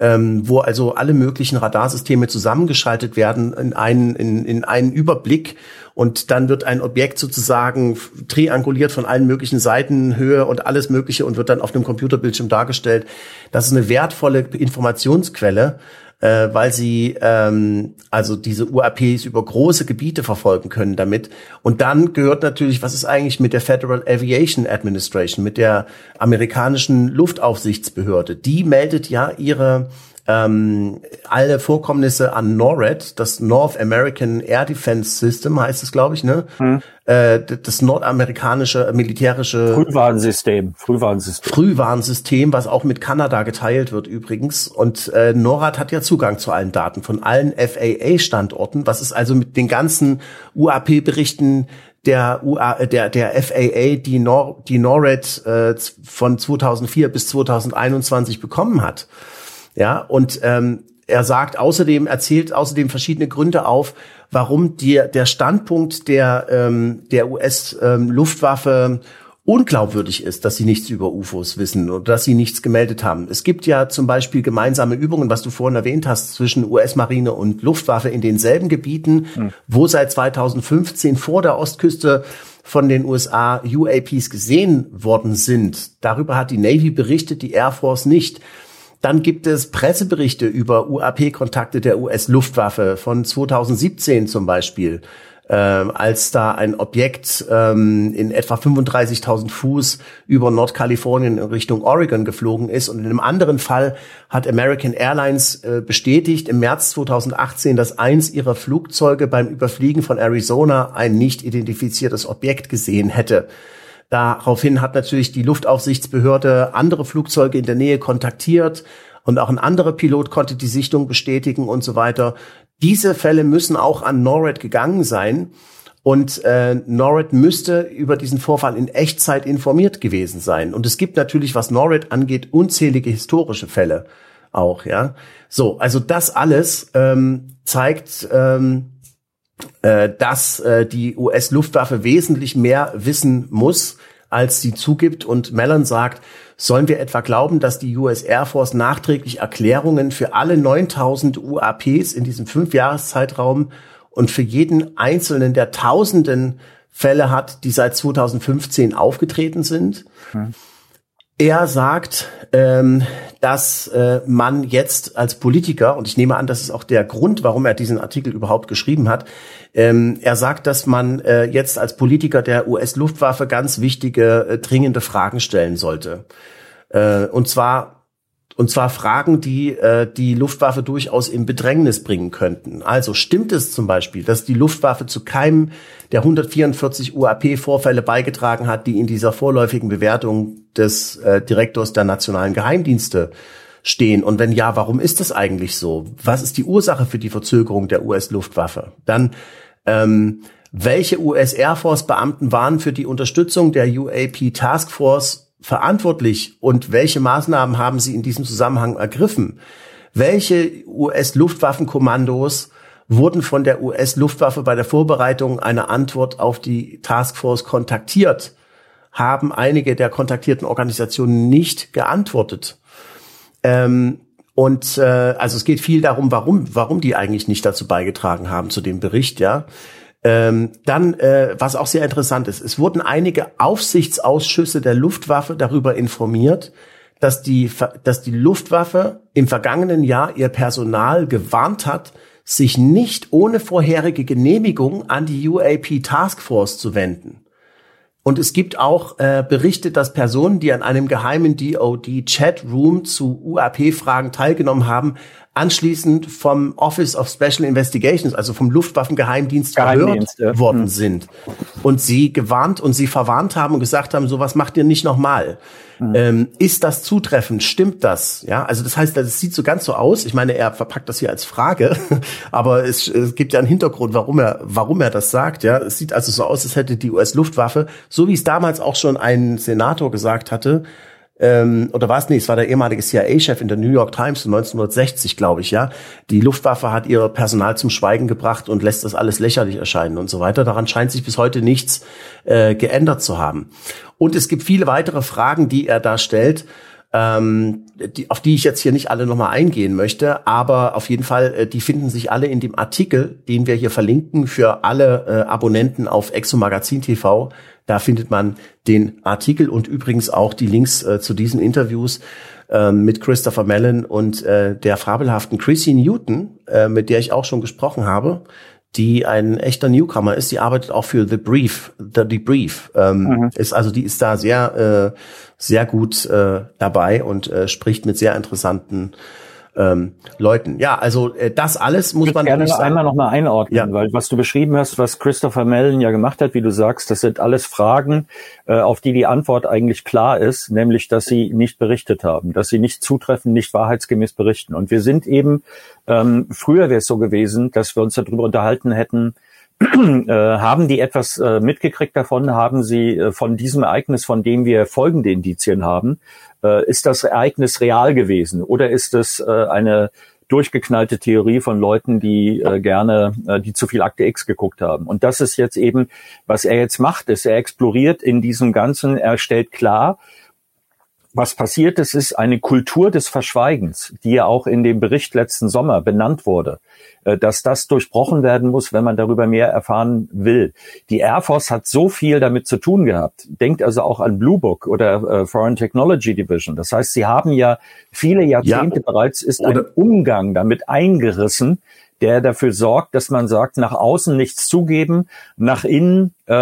Ähm, wo also alle möglichen Radarsysteme zusammengeschaltet werden in einen, in, in einen Überblick und dann wird ein Objekt sozusagen trianguliert von allen möglichen Seiten, Höhe und alles Mögliche und wird dann auf dem Computerbildschirm dargestellt. Das ist eine wertvolle Informationsquelle äh, weil sie ähm, also diese UAPs über große Gebiete verfolgen können damit. Und dann gehört natürlich, was ist eigentlich mit der Federal Aviation Administration, mit der amerikanischen Luftaufsichtsbehörde? Die meldet ja ihre ähm, alle Vorkommnisse an NORAD, das North American Air Defense System heißt es, glaube ich, ne? Hm. Äh, das nordamerikanische militärische Frühwarnsystem, Frühwarnsystem. Frühwarnsystem, was auch mit Kanada geteilt wird übrigens. Und äh, NORAD hat ja Zugang zu allen Daten von allen FAA-Standorten. Was ist also mit den ganzen UAP-Berichten der, UA, der, der FAA, die, Nor, die NORAD äh, von 2004 bis 2021 bekommen hat? Ja, und ähm, er sagt außerdem, erzählt außerdem verschiedene Gründe auf, warum die, der Standpunkt der, ähm, der US-Luftwaffe ähm, unglaubwürdig ist, dass sie nichts über UFOs wissen oder dass sie nichts gemeldet haben. Es gibt ja zum Beispiel gemeinsame Übungen, was du vorhin erwähnt hast, zwischen US-Marine und Luftwaffe in denselben Gebieten, mhm. wo seit 2015 vor der Ostküste von den USA UAPs gesehen worden sind. Darüber hat die Navy berichtet, die Air Force nicht. Dann gibt es Presseberichte über UAP-Kontakte der US-Luftwaffe von 2017 zum Beispiel, äh, als da ein Objekt ähm, in etwa 35.000 Fuß über Nordkalifornien in Richtung Oregon geflogen ist. Und in einem anderen Fall hat American Airlines äh, bestätigt im März 2018, dass eins ihrer Flugzeuge beim Überfliegen von Arizona ein nicht identifiziertes Objekt gesehen hätte. Daraufhin hat natürlich die Luftaufsichtsbehörde andere Flugzeuge in der Nähe kontaktiert und auch ein anderer Pilot konnte die Sichtung bestätigen und so weiter. Diese Fälle müssen auch an NORAD gegangen sein. Und äh, NORAD müsste über diesen Vorfall in Echtzeit informiert gewesen sein. Und es gibt natürlich, was NORAD angeht, unzählige historische Fälle auch, ja. So, also das alles ähm, zeigt, ähm, äh, dass äh, die US-Luftwaffe wesentlich mehr wissen muss, als sie zugibt. Und Mellon sagt, sollen wir etwa glauben, dass die US Air Force nachträglich Erklärungen für alle 9000 UAPs in diesem Fünfjahreszeitraum und für jeden einzelnen der tausenden Fälle hat, die seit 2015 aufgetreten sind? Hm. Er sagt, ähm, dass äh, man jetzt als Politiker, und ich nehme an, das ist auch der Grund, warum er diesen Artikel überhaupt geschrieben hat, ähm, er sagt, dass man äh, jetzt als Politiker der US-Luftwaffe ganz wichtige, äh, dringende Fragen stellen sollte. Äh, und zwar und zwar Fragen, die äh, die Luftwaffe durchaus in Bedrängnis bringen könnten. Also stimmt es zum Beispiel, dass die Luftwaffe zu keinem der 144 UAP-Vorfälle beigetragen hat, die in dieser vorläufigen Bewertung des äh, Direktors der nationalen Geheimdienste stehen? Und wenn ja, warum ist das eigentlich so? Was ist die Ursache für die Verzögerung der US-Luftwaffe? Dann ähm, welche US Air Force Beamten waren für die Unterstützung der UAP Task Force verantwortlich und welche Maßnahmen haben Sie in diesem Zusammenhang ergriffen? Welche US-Luftwaffenkommandos wurden von der US-Luftwaffe bei der Vorbereitung einer Antwort auf die Taskforce kontaktiert? Haben einige der kontaktierten Organisationen nicht geantwortet? Ähm, und äh, also es geht viel darum, warum, warum die eigentlich nicht dazu beigetragen haben zu dem Bericht, ja. Ähm, dann, äh, was auch sehr interessant ist, es wurden einige Aufsichtsausschüsse der Luftwaffe darüber informiert, dass die, dass die Luftwaffe im vergangenen Jahr ihr Personal gewarnt hat, sich nicht ohne vorherige Genehmigung an die UAP Taskforce zu wenden. Und es gibt auch äh, Berichte, dass Personen, die an einem geheimen DOD-Chatroom zu UAP-Fragen teilgenommen haben, anschließend vom Office of Special Investigations, also vom Luftwaffengeheimdienst verhört ja. worden mhm. sind und sie gewarnt und sie verwarnt haben und gesagt haben, sowas macht ihr nicht nochmal. Mhm. Ähm, ist das zutreffend? Stimmt das? Ja, also das heißt, es sieht so ganz so aus. Ich meine, er verpackt das hier als Frage, aber es, es gibt ja einen Hintergrund, warum er, warum er das sagt. Ja, es sieht also so aus, als hätte die US-Luftwaffe, so wie es damals auch schon ein Senator gesagt hatte, ähm, oder war es nicht, es war der ehemalige CIA-Chef in der New York Times 1960, glaube ich, ja. Die Luftwaffe hat ihr Personal zum Schweigen gebracht und lässt das alles lächerlich erscheinen und so weiter. Daran scheint sich bis heute nichts äh, geändert zu haben. Und es gibt viele weitere Fragen, die er da stellt. Ähm, die, auf die ich jetzt hier nicht alle nochmal eingehen möchte, aber auf jeden Fall, äh, die finden sich alle in dem Artikel, den wir hier verlinken für alle äh, Abonnenten auf Exo Magazin TV. Da findet man den Artikel und übrigens auch die Links äh, zu diesen Interviews äh, mit Christopher Mellon und äh, der fabelhaften Chrissy Newton, äh, mit der ich auch schon gesprochen habe, die ein echter Newcomer ist. Die arbeitet auch für The Brief, The Debrief. Ähm, mhm. Ist also die ist da sehr äh, sehr gut äh, dabei und spricht mit sehr interessanten ähm, Leuten. Ja, also äh, das alles muss ich man gerne noch einmal noch mal einordnen, ja. weil was du beschrieben hast, was Christopher Mellon ja gemacht hat, wie du sagst, das sind alles Fragen, äh, auf die die Antwort eigentlich klar ist, nämlich, dass sie nicht berichtet haben, dass sie nicht zutreffend, nicht wahrheitsgemäß berichten. Und wir sind eben ähm, früher wäre es so gewesen, dass wir uns darüber unterhalten hätten, äh, haben die etwas äh, mitgekriegt davon? Haben sie äh, von diesem Ereignis, von dem wir folgende Indizien haben, äh, ist das Ereignis real gewesen oder ist es äh, eine durchgeknallte Theorie von Leuten, die äh, gerne, die zu viel Akte X geguckt haben. Und das ist jetzt eben, was er jetzt macht, ist, er exploriert in diesem Ganzen, er stellt klar, was passiert ist, ist eine Kultur des Verschweigens, die ja auch in dem Bericht letzten Sommer benannt wurde, äh, dass das durchbrochen werden muss, wenn man darüber mehr erfahren will. Die Air Force hat so viel damit zu tun gehabt. Denkt also auch an Blue Book oder äh, Foreign Technology Division. Das heißt, sie haben ja viele Jahrzehnte ja, bereits ist ein Umgang damit eingerissen, der dafür sorgt, dass man sagt, nach außen nichts zugeben, nach innen äh,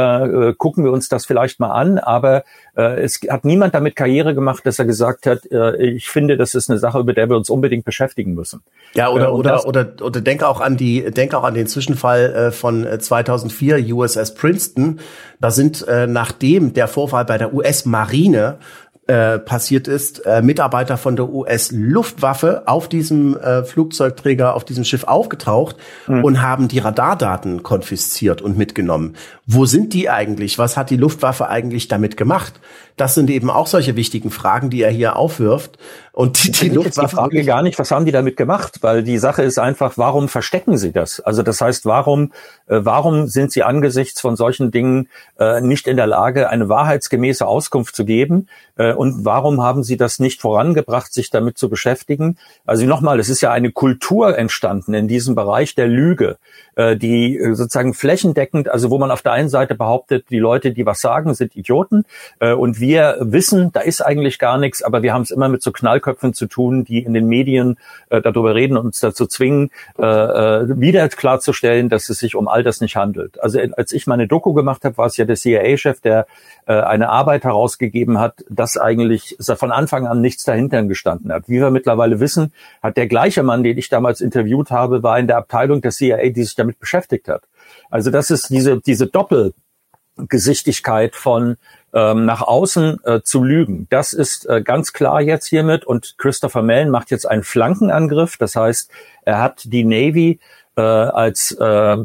äh, gucken wir uns das vielleicht mal an, aber äh, es hat niemand damit Karriere gemacht, dass er gesagt hat, äh, ich finde, das ist eine Sache, über der wir uns unbedingt beschäftigen müssen. Ja, oder äh, oder oder oder denke auch an die denke auch an den Zwischenfall äh, von 2004 äh, USS Princeton. Da sind äh, nachdem der Vorfall bei der US Marine äh, passiert ist, äh, Mitarbeiter von der US-Luftwaffe auf diesem äh, Flugzeugträger, auf diesem Schiff aufgetaucht mhm. und haben die Radardaten konfisziert und mitgenommen. Wo sind die eigentlich? Was hat die Luftwaffe eigentlich damit gemacht? Das sind eben auch solche wichtigen Fragen, die er hier aufwirft. Und die, die Luftwaffe. Die Frage gar nicht, was haben die damit gemacht? Weil die Sache ist einfach, warum verstecken sie das? Also das heißt, warum, äh, warum sind sie angesichts von solchen Dingen äh, nicht in der Lage, eine wahrheitsgemäße Auskunft zu geben? Äh, und warum haben sie das nicht vorangebracht, sich damit zu beschäftigen? Also nochmal, es ist ja eine Kultur entstanden in diesem Bereich der Lüge, äh, die äh, sozusagen flächendeckend, also wo man auf der einen Seite behauptet, die Leute, die was sagen, sind Idioten äh, und wir wissen, da ist eigentlich gar nichts, aber wir haben es immer mit so Knallköpfen zu tun, die in den Medien äh, darüber reden und uns dazu zwingen, äh, äh wieder klarzustellen, dass es sich um all das nicht handelt. Also als ich meine Doku gemacht habe, war es ja der CIA-Chef, der äh, eine Arbeit herausgegeben hat, dass eigentlich von Anfang an nichts dahinter gestanden hat. Wie wir mittlerweile wissen, hat der gleiche Mann, den ich damals interviewt habe, war in der Abteilung der CIA, die sich damit beschäftigt hat. Also das ist diese, diese Doppelgesichtigkeit von ähm, nach außen äh, zu lügen. Das ist äh, ganz klar jetzt hiermit und Christopher Mellon macht jetzt einen Flankenangriff. Das heißt, er hat die Navy äh, als äh,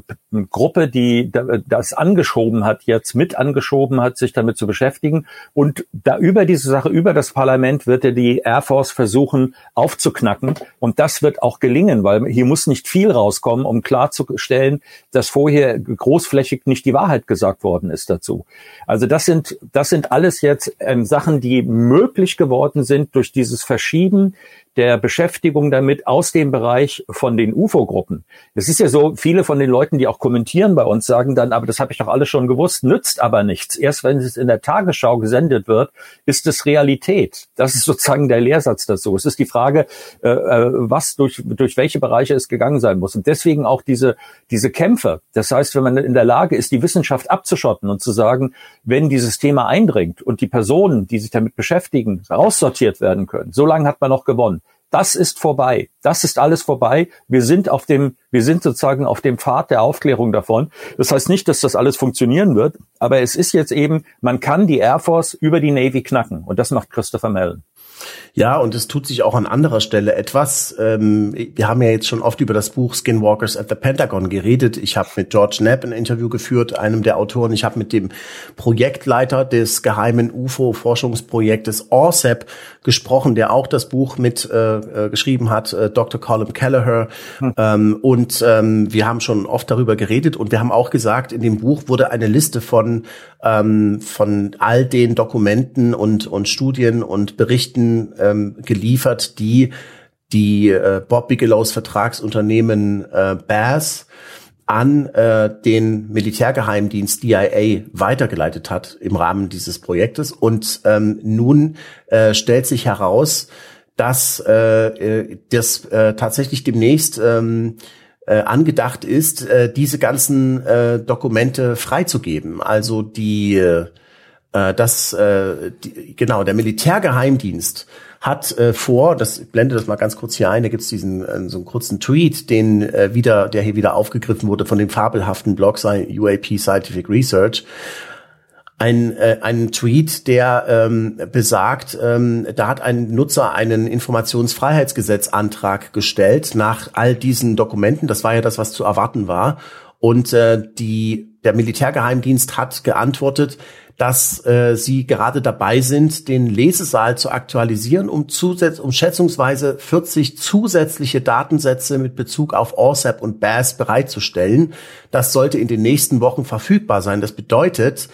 Gruppe, die das angeschoben hat, jetzt mit angeschoben hat, sich damit zu beschäftigen. Und da über diese Sache, über das Parlament wird er die Air Force versuchen aufzuknacken. Und das wird auch gelingen, weil hier muss nicht viel rauskommen, um klarzustellen, dass vorher großflächig nicht die Wahrheit gesagt worden ist dazu. Also das sind, das sind alles jetzt ähm, Sachen, die möglich geworden sind durch dieses Verschieben der Beschäftigung damit aus dem Bereich von den UFO-Gruppen. Es ist ja so, viele von den Leuten, die auch kommentieren bei uns, sagen dann, aber das habe ich doch alles schon gewusst, nützt aber nichts. Erst wenn es in der Tagesschau gesendet wird, ist es Realität. Das ist sozusagen der Lehrsatz dazu. Es ist die Frage, äh, äh, was durch, durch welche Bereiche es gegangen sein muss. Und deswegen auch diese, diese Kämpfe. Das heißt, wenn man in der Lage ist, die Wissenschaft abzuschotten und zu sagen, wenn dieses Thema eindringt und die Personen, die sich damit beschäftigen, raussortiert werden können, so lange hat man noch gewonnen. Das ist vorbei. Das ist alles vorbei. Wir sind auf dem, wir sind sozusagen auf dem Pfad der Aufklärung davon. Das heißt nicht, dass das alles funktionieren wird, aber es ist jetzt eben, man kann die Air Force über die Navy knacken. Und das macht Christopher Mellon. Ja, und es tut sich auch an anderer Stelle etwas. Ähm, wir haben ja jetzt schon oft über das Buch Skinwalkers at the Pentagon geredet. Ich habe mit George Knapp ein Interview geführt, einem der Autoren. Ich habe mit dem Projektleiter des geheimen UFO-Forschungsprojektes ORCEP gesprochen, der auch das Buch mit äh, äh geschrieben hat, äh, Dr. Colin Kelleher. Hm. Ähm, und ähm, wir haben schon oft darüber geredet und wir haben auch gesagt, in dem Buch wurde eine Liste von ähm, von all den Dokumenten und und Studien und Berichten ähm, geliefert, die die äh, Bob Bigelows Vertragsunternehmen äh, BAS an äh, den Militärgeheimdienst DIA weitergeleitet hat im Rahmen dieses Projektes. Und ähm, nun äh, stellt sich heraus, dass äh, äh das äh, tatsächlich demnächst ähm, äh, angedacht ist, äh, diese ganzen äh, Dokumente freizugeben. Also die äh, äh, dass äh, die, genau der Militärgeheimdienst hat äh, vor, das blende das mal ganz kurz hier ein, da gibt's diesen äh, so einen kurzen Tweet, den äh, wieder, der hier wieder aufgegriffen wurde von dem fabelhaften Blog UAP Scientific Research. Ein, äh, ein Tweet, der ähm, besagt, ähm, da hat ein Nutzer einen Informationsfreiheitsgesetzantrag gestellt nach all diesen Dokumenten. Das war ja das, was zu erwarten war. Und äh, die, der Militärgeheimdienst hat geantwortet, dass äh, sie gerade dabei sind, den Lesesaal zu aktualisieren, um, zusätz um schätzungsweise 40 zusätzliche Datensätze mit Bezug auf ORSAP und BAS bereitzustellen. Das sollte in den nächsten Wochen verfügbar sein. Das bedeutet,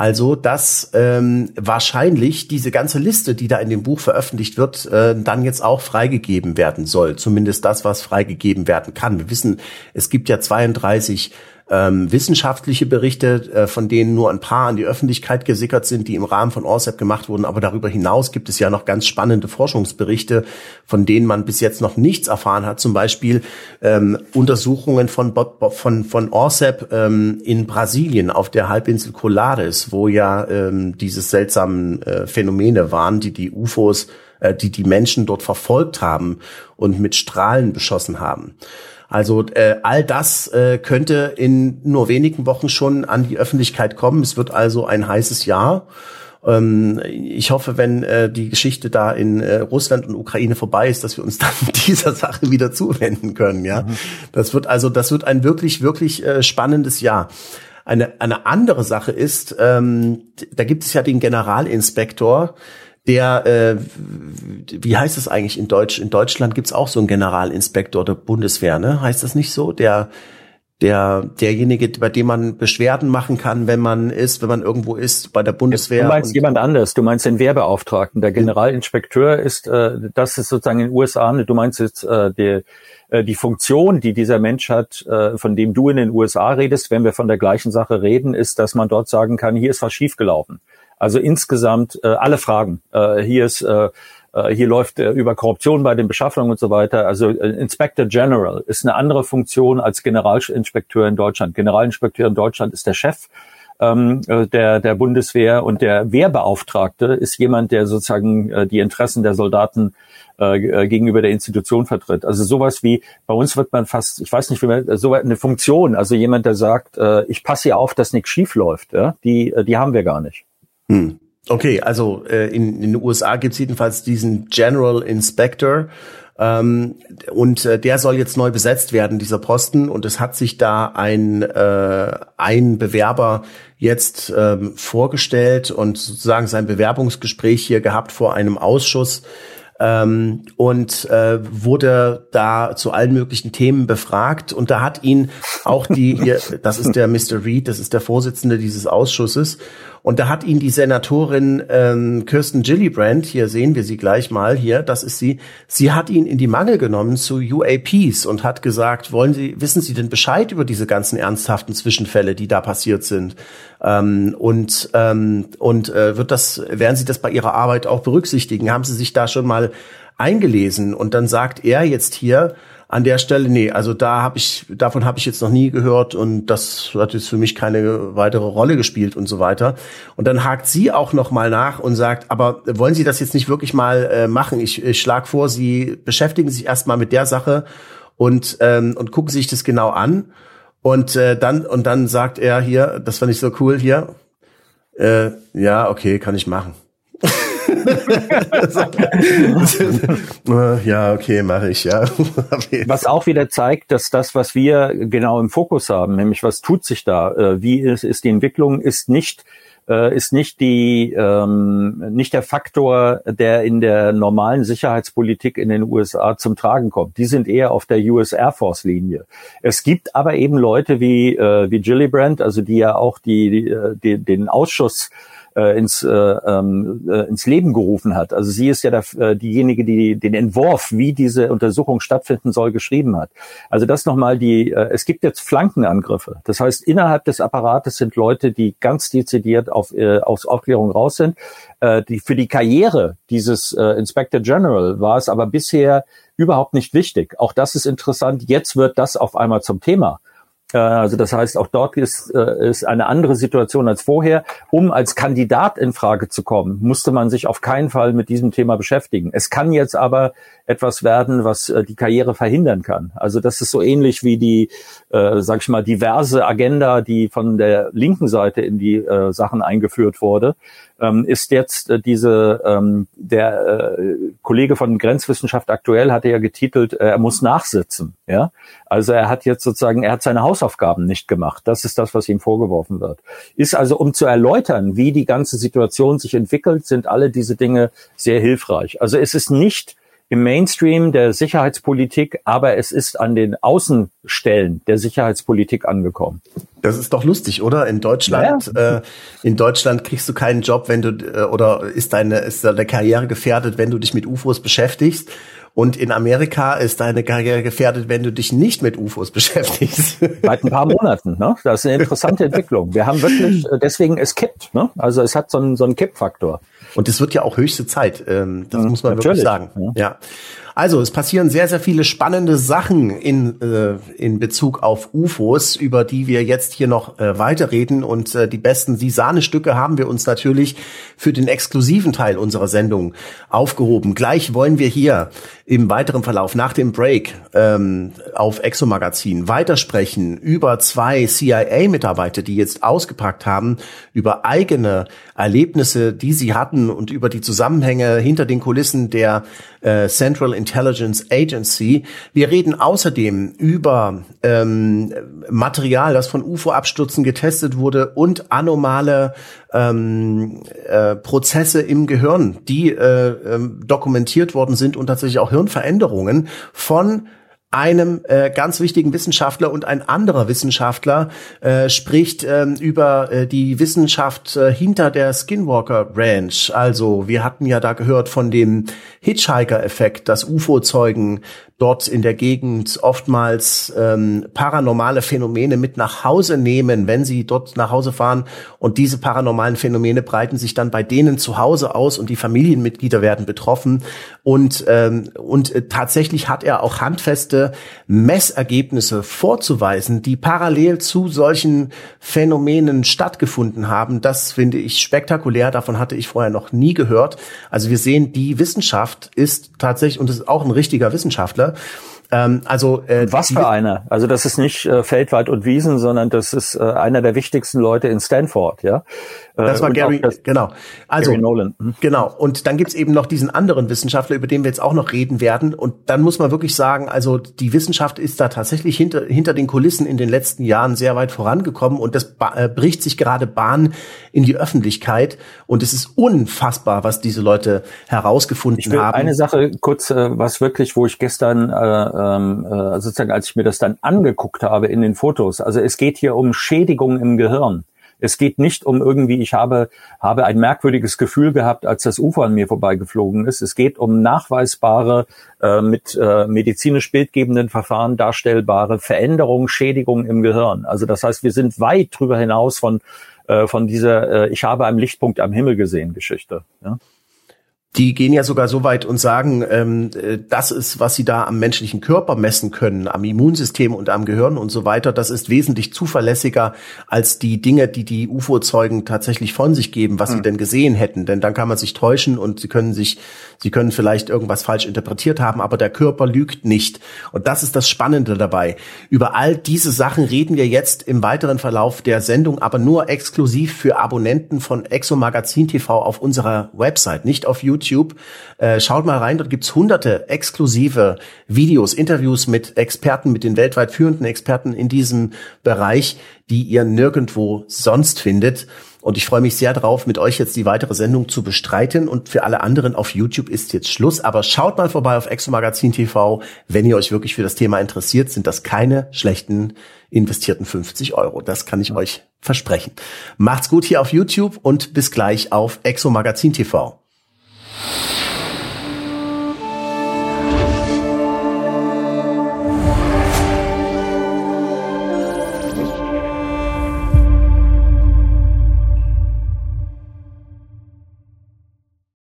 also, dass ähm, wahrscheinlich diese ganze Liste, die da in dem Buch veröffentlicht wird, äh, dann jetzt auch freigegeben werden soll. Zumindest das, was freigegeben werden kann. Wir wissen, es gibt ja 32 ähm, wissenschaftliche Berichte, äh, von denen nur ein paar an die Öffentlichkeit gesickert sind, die im Rahmen von ORSEP gemacht wurden. Aber darüber hinaus gibt es ja noch ganz spannende Forschungsberichte, von denen man bis jetzt noch nichts erfahren hat. Zum Beispiel ähm, Untersuchungen von, von, von ORSEP ähm, in Brasilien auf der Halbinsel Colares, wo ja ähm, diese seltsamen äh, Phänomene waren, die die UFOs, äh, die die Menschen dort verfolgt haben und mit Strahlen beschossen haben. Also äh, all das äh, könnte in nur wenigen Wochen schon an die Öffentlichkeit kommen. Es wird also ein heißes Jahr. Ähm, ich hoffe, wenn äh, die Geschichte da in äh, Russland und Ukraine vorbei ist, dass wir uns dann dieser Sache wieder zuwenden können. Ja, mhm. das wird also, das wird ein wirklich, wirklich äh, spannendes Jahr. Eine, eine andere Sache ist, ähm, da gibt es ja den Generalinspektor, der, äh, wie heißt es eigentlich in Deutsch? In Deutschland gibt's auch so einen Generalinspektor der Bundeswehr, ne? Heißt das nicht so? Der der derjenige, bei dem man Beschwerden machen kann, wenn man ist, wenn man irgendwo ist bei der Bundeswehr. Du meinst jemand anders. Du meinst den Wehrbeauftragten. Der Generalinspekteur ist, äh, das ist sozusagen in den USA. Du meinst jetzt äh, die, äh, die Funktion, die dieser Mensch hat, äh, von dem du in den USA redest, wenn wir von der gleichen Sache reden, ist, dass man dort sagen kann, hier ist was schiefgelaufen. Also insgesamt äh, alle Fragen. Äh, hier ist äh, äh, hier läuft äh, über Korruption bei den Beschaffungen und so weiter. Also äh, Inspector General ist eine andere Funktion als Generalinspekteur in Deutschland. Generalinspekteur in Deutschland ist der Chef ähm, äh, der, der Bundeswehr und der Wehrbeauftragte ist jemand, der sozusagen die Interessen der Soldaten gegenüber der Institution vertritt. Also sowas wie, bei uns wird man fast, ich weiß nicht, wie man, so eine Funktion, also jemand, der sagt, ich passe hier auf, dass nichts schief läuft, ja, die, die haben wir gar nicht. Hm. Okay, also äh, in, in den USA gibt's jedenfalls diesen General Inspector ähm, und äh, der soll jetzt neu besetzt werden, dieser Posten. Und es hat sich da ein, äh, ein Bewerber jetzt ähm, vorgestellt und sozusagen sein Bewerbungsgespräch hier gehabt vor einem Ausschuss ähm, und äh, wurde da zu allen möglichen Themen befragt. Und da hat ihn auch die, das ist der Mr. Reed, das ist der Vorsitzende dieses Ausschusses. Und da hat ihn die Senatorin ähm, Kirsten Gillibrand, hier sehen wir sie gleich mal, hier, das ist sie, sie hat ihn in die Mangel genommen zu UAPs und hat gesagt, wollen Sie, wissen Sie denn Bescheid über diese ganzen ernsthaften Zwischenfälle, die da passiert sind? Ähm, und ähm, und äh, wird das, werden Sie das bei Ihrer Arbeit auch berücksichtigen? Haben Sie sich da schon mal eingelesen? Und dann sagt er jetzt hier, an der Stelle, nee, also da habe ich, davon habe ich jetzt noch nie gehört und das hat jetzt für mich keine weitere Rolle gespielt und so weiter. Und dann hakt sie auch noch mal nach und sagt, aber wollen Sie das jetzt nicht wirklich mal äh, machen? Ich, ich schlage vor, Sie beschäftigen sich erstmal mit der Sache und ähm, und gucken sich das genau an. Und äh, dann und dann sagt er hier, das fand ich so cool hier. Äh, ja, okay, kann ich machen. ja, okay, mache ich, ja. was auch wieder zeigt, dass das, was wir genau im Fokus haben, nämlich was tut sich da, äh, wie ist, ist die Entwicklung, ist nicht äh, ist nicht die ähm, nicht der Faktor, der in der normalen Sicherheitspolitik in den USA zum Tragen kommt. Die sind eher auf der US Air Force Linie. Es gibt aber eben Leute wie äh, wie Gillibrand, also die ja auch die, die, die den Ausschuss äh, ins, äh, ähm, äh, ins Leben gerufen hat. Also sie ist ja der, äh, diejenige, die den Entwurf, wie diese Untersuchung stattfinden soll, geschrieben hat. Also das nochmal die, äh, es gibt jetzt Flankenangriffe. Das heißt, innerhalb des Apparates sind Leute, die ganz dezidiert auf, äh, aus Aufklärung raus sind. Äh, die, für die Karriere dieses äh, Inspector General war es aber bisher überhaupt nicht wichtig. Auch das ist interessant. Jetzt wird das auf einmal zum Thema. Äh, also das heißt, auch dort ist, äh, ist eine andere Situation als vorher. Um als Kandidat in Frage zu kommen, musste man sich auf keinen Fall mit diesem Thema beschäftigen. Es kann jetzt aber etwas werden, was äh, die Karriere verhindern kann. Also das ist so ähnlich wie die, äh, sag ich mal, diverse Agenda, die von der linken Seite in die äh, Sachen eingeführt wurde, ähm, ist jetzt äh, diese, ähm, der äh, Kollege von Grenzwissenschaft aktuell hatte ja getitelt, äh, er muss nachsitzen. Ja, also er hat jetzt sozusagen, er hat seine Hausaufgaben nicht gemacht. Das ist das, was ihm vorgeworfen wird. Ist also, um zu erläutern, wie die ganze Situation sich entwickelt, sind alle diese Dinge sehr hilfreich. Also es ist nicht im Mainstream der Sicherheitspolitik, aber es ist an den Außenstellen der Sicherheitspolitik angekommen. Das ist doch lustig, oder? In Deutschland, ja. äh, in Deutschland kriegst du keinen Job, wenn du äh, oder ist deine ist deine Karriere gefährdet, wenn du dich mit UFOs beschäftigst. Und in Amerika ist deine Karriere gefährdet, wenn du dich nicht mit UFOs beschäftigst. Seit ein paar Monaten, ne? Das ist eine interessante Entwicklung. Wir haben wirklich, äh, deswegen, es kippt, ne? Also es hat so einen, so einen Kippfaktor. Und es wird ja auch höchste Zeit. Ähm, das mhm, muss man natürlich. wirklich sagen. Ja. ja. Also es passieren sehr, sehr viele spannende Sachen in, äh, in Bezug auf UFOs, über die wir jetzt hier noch äh, weiterreden. Und äh, die besten die Sahnestücke haben wir uns natürlich für den exklusiven Teil unserer Sendung aufgehoben. Gleich wollen wir hier im weiteren Verlauf nach dem Break ähm, auf Exo Magazin weitersprechen über zwei CIA-Mitarbeiter, die jetzt ausgepackt haben, über eigene Erlebnisse, die sie hatten und über die Zusammenhänge hinter den Kulissen der äh, Central Intelligence Agency. Wir reden außerdem über ähm, Material, das von UFO-Abstürzen getestet wurde und anomale ähm, äh, Prozesse im Gehirn, die äh, äh, dokumentiert worden sind und tatsächlich auch Hirnveränderungen von einem äh, ganz wichtigen Wissenschaftler und ein anderer Wissenschaftler äh, spricht ähm, über äh, die Wissenschaft äh, hinter der Skinwalker Ranch. Also wir hatten ja da gehört von dem Hitchhiker-Effekt, dass UFO-Zeugen dort in der Gegend oftmals ähm, paranormale Phänomene mit nach Hause nehmen, wenn sie dort nach Hause fahren. Und diese paranormalen Phänomene breiten sich dann bei denen zu Hause aus und die Familienmitglieder werden betroffen. Und, ähm, und äh, tatsächlich hat er auch handfeste Messergebnisse vorzuweisen, die parallel zu solchen Phänomenen stattgefunden haben. Das finde ich spektakulär. Davon hatte ich vorher noch nie gehört. Also wir sehen, die Wissenschaft ist tatsächlich, und es ist auch ein richtiger Wissenschaftler, ähm, also äh, was für einer? Also das ist nicht äh, Feldwald und Wiesen, sondern das ist äh, einer der wichtigsten Leute in Stanford, ja. Das war Gary, das, genau. Also, Gary Nolan. Mhm. Genau. Und dann gibt's eben noch diesen anderen Wissenschaftler, über den wir jetzt auch noch reden werden. Und dann muss man wirklich sagen, also die Wissenschaft ist da tatsächlich hinter, hinter den Kulissen in den letzten Jahren sehr weit vorangekommen und das äh, bricht sich gerade Bahn in die Öffentlichkeit. Und es ist unfassbar, was diese Leute herausgefunden ich will haben. Eine Sache kurz, äh, was wirklich, wo ich gestern äh, ähm, äh, sozusagen, als ich mir das dann angeguckt habe in den Fotos, also es geht hier um Schädigungen im Gehirn. Es geht nicht um irgendwie, ich habe, habe ein merkwürdiges Gefühl gehabt, als das UFO an mir vorbeigeflogen ist. Es geht um nachweisbare, äh, mit äh, medizinisch bildgebenden Verfahren darstellbare Veränderungen, Schädigungen im Gehirn. Also das heißt, wir sind weit drüber hinaus von, äh, von dieser, äh, ich habe einen Lichtpunkt am Himmel gesehen Geschichte. Ja? Die gehen ja sogar so weit und sagen, ähm, äh, das ist, was sie da am menschlichen Körper messen können, am Immunsystem und am Gehirn und so weiter. Das ist wesentlich zuverlässiger als die Dinge, die die UFO-Zeugen tatsächlich von sich geben, was mhm. sie hm. denn gesehen hätten. Denn dann kann man sich täuschen und sie können sich, sie können vielleicht irgendwas falsch interpretiert haben, aber der Körper lügt nicht. Und das ist das Spannende dabei. Über all diese Sachen reden wir jetzt im weiteren Verlauf der Sendung, aber nur exklusiv für Abonnenten von Exo Magazin TV auf unserer Website, nicht auf YouTube YouTube. Äh, schaut mal rein, dort gibt's hunderte exklusive Videos, Interviews mit Experten, mit den weltweit führenden Experten in diesem Bereich, die ihr nirgendwo sonst findet. Und ich freue mich sehr drauf, mit euch jetzt die weitere Sendung zu bestreiten. Und für alle anderen auf YouTube ist jetzt Schluss. Aber schaut mal vorbei auf Exo Magazin TV. Wenn ihr euch wirklich für das Thema interessiert, sind das keine schlechten investierten 50 Euro. Das kann ich euch versprechen. Macht's gut hier auf YouTube und bis gleich auf Exo Magazin TV. you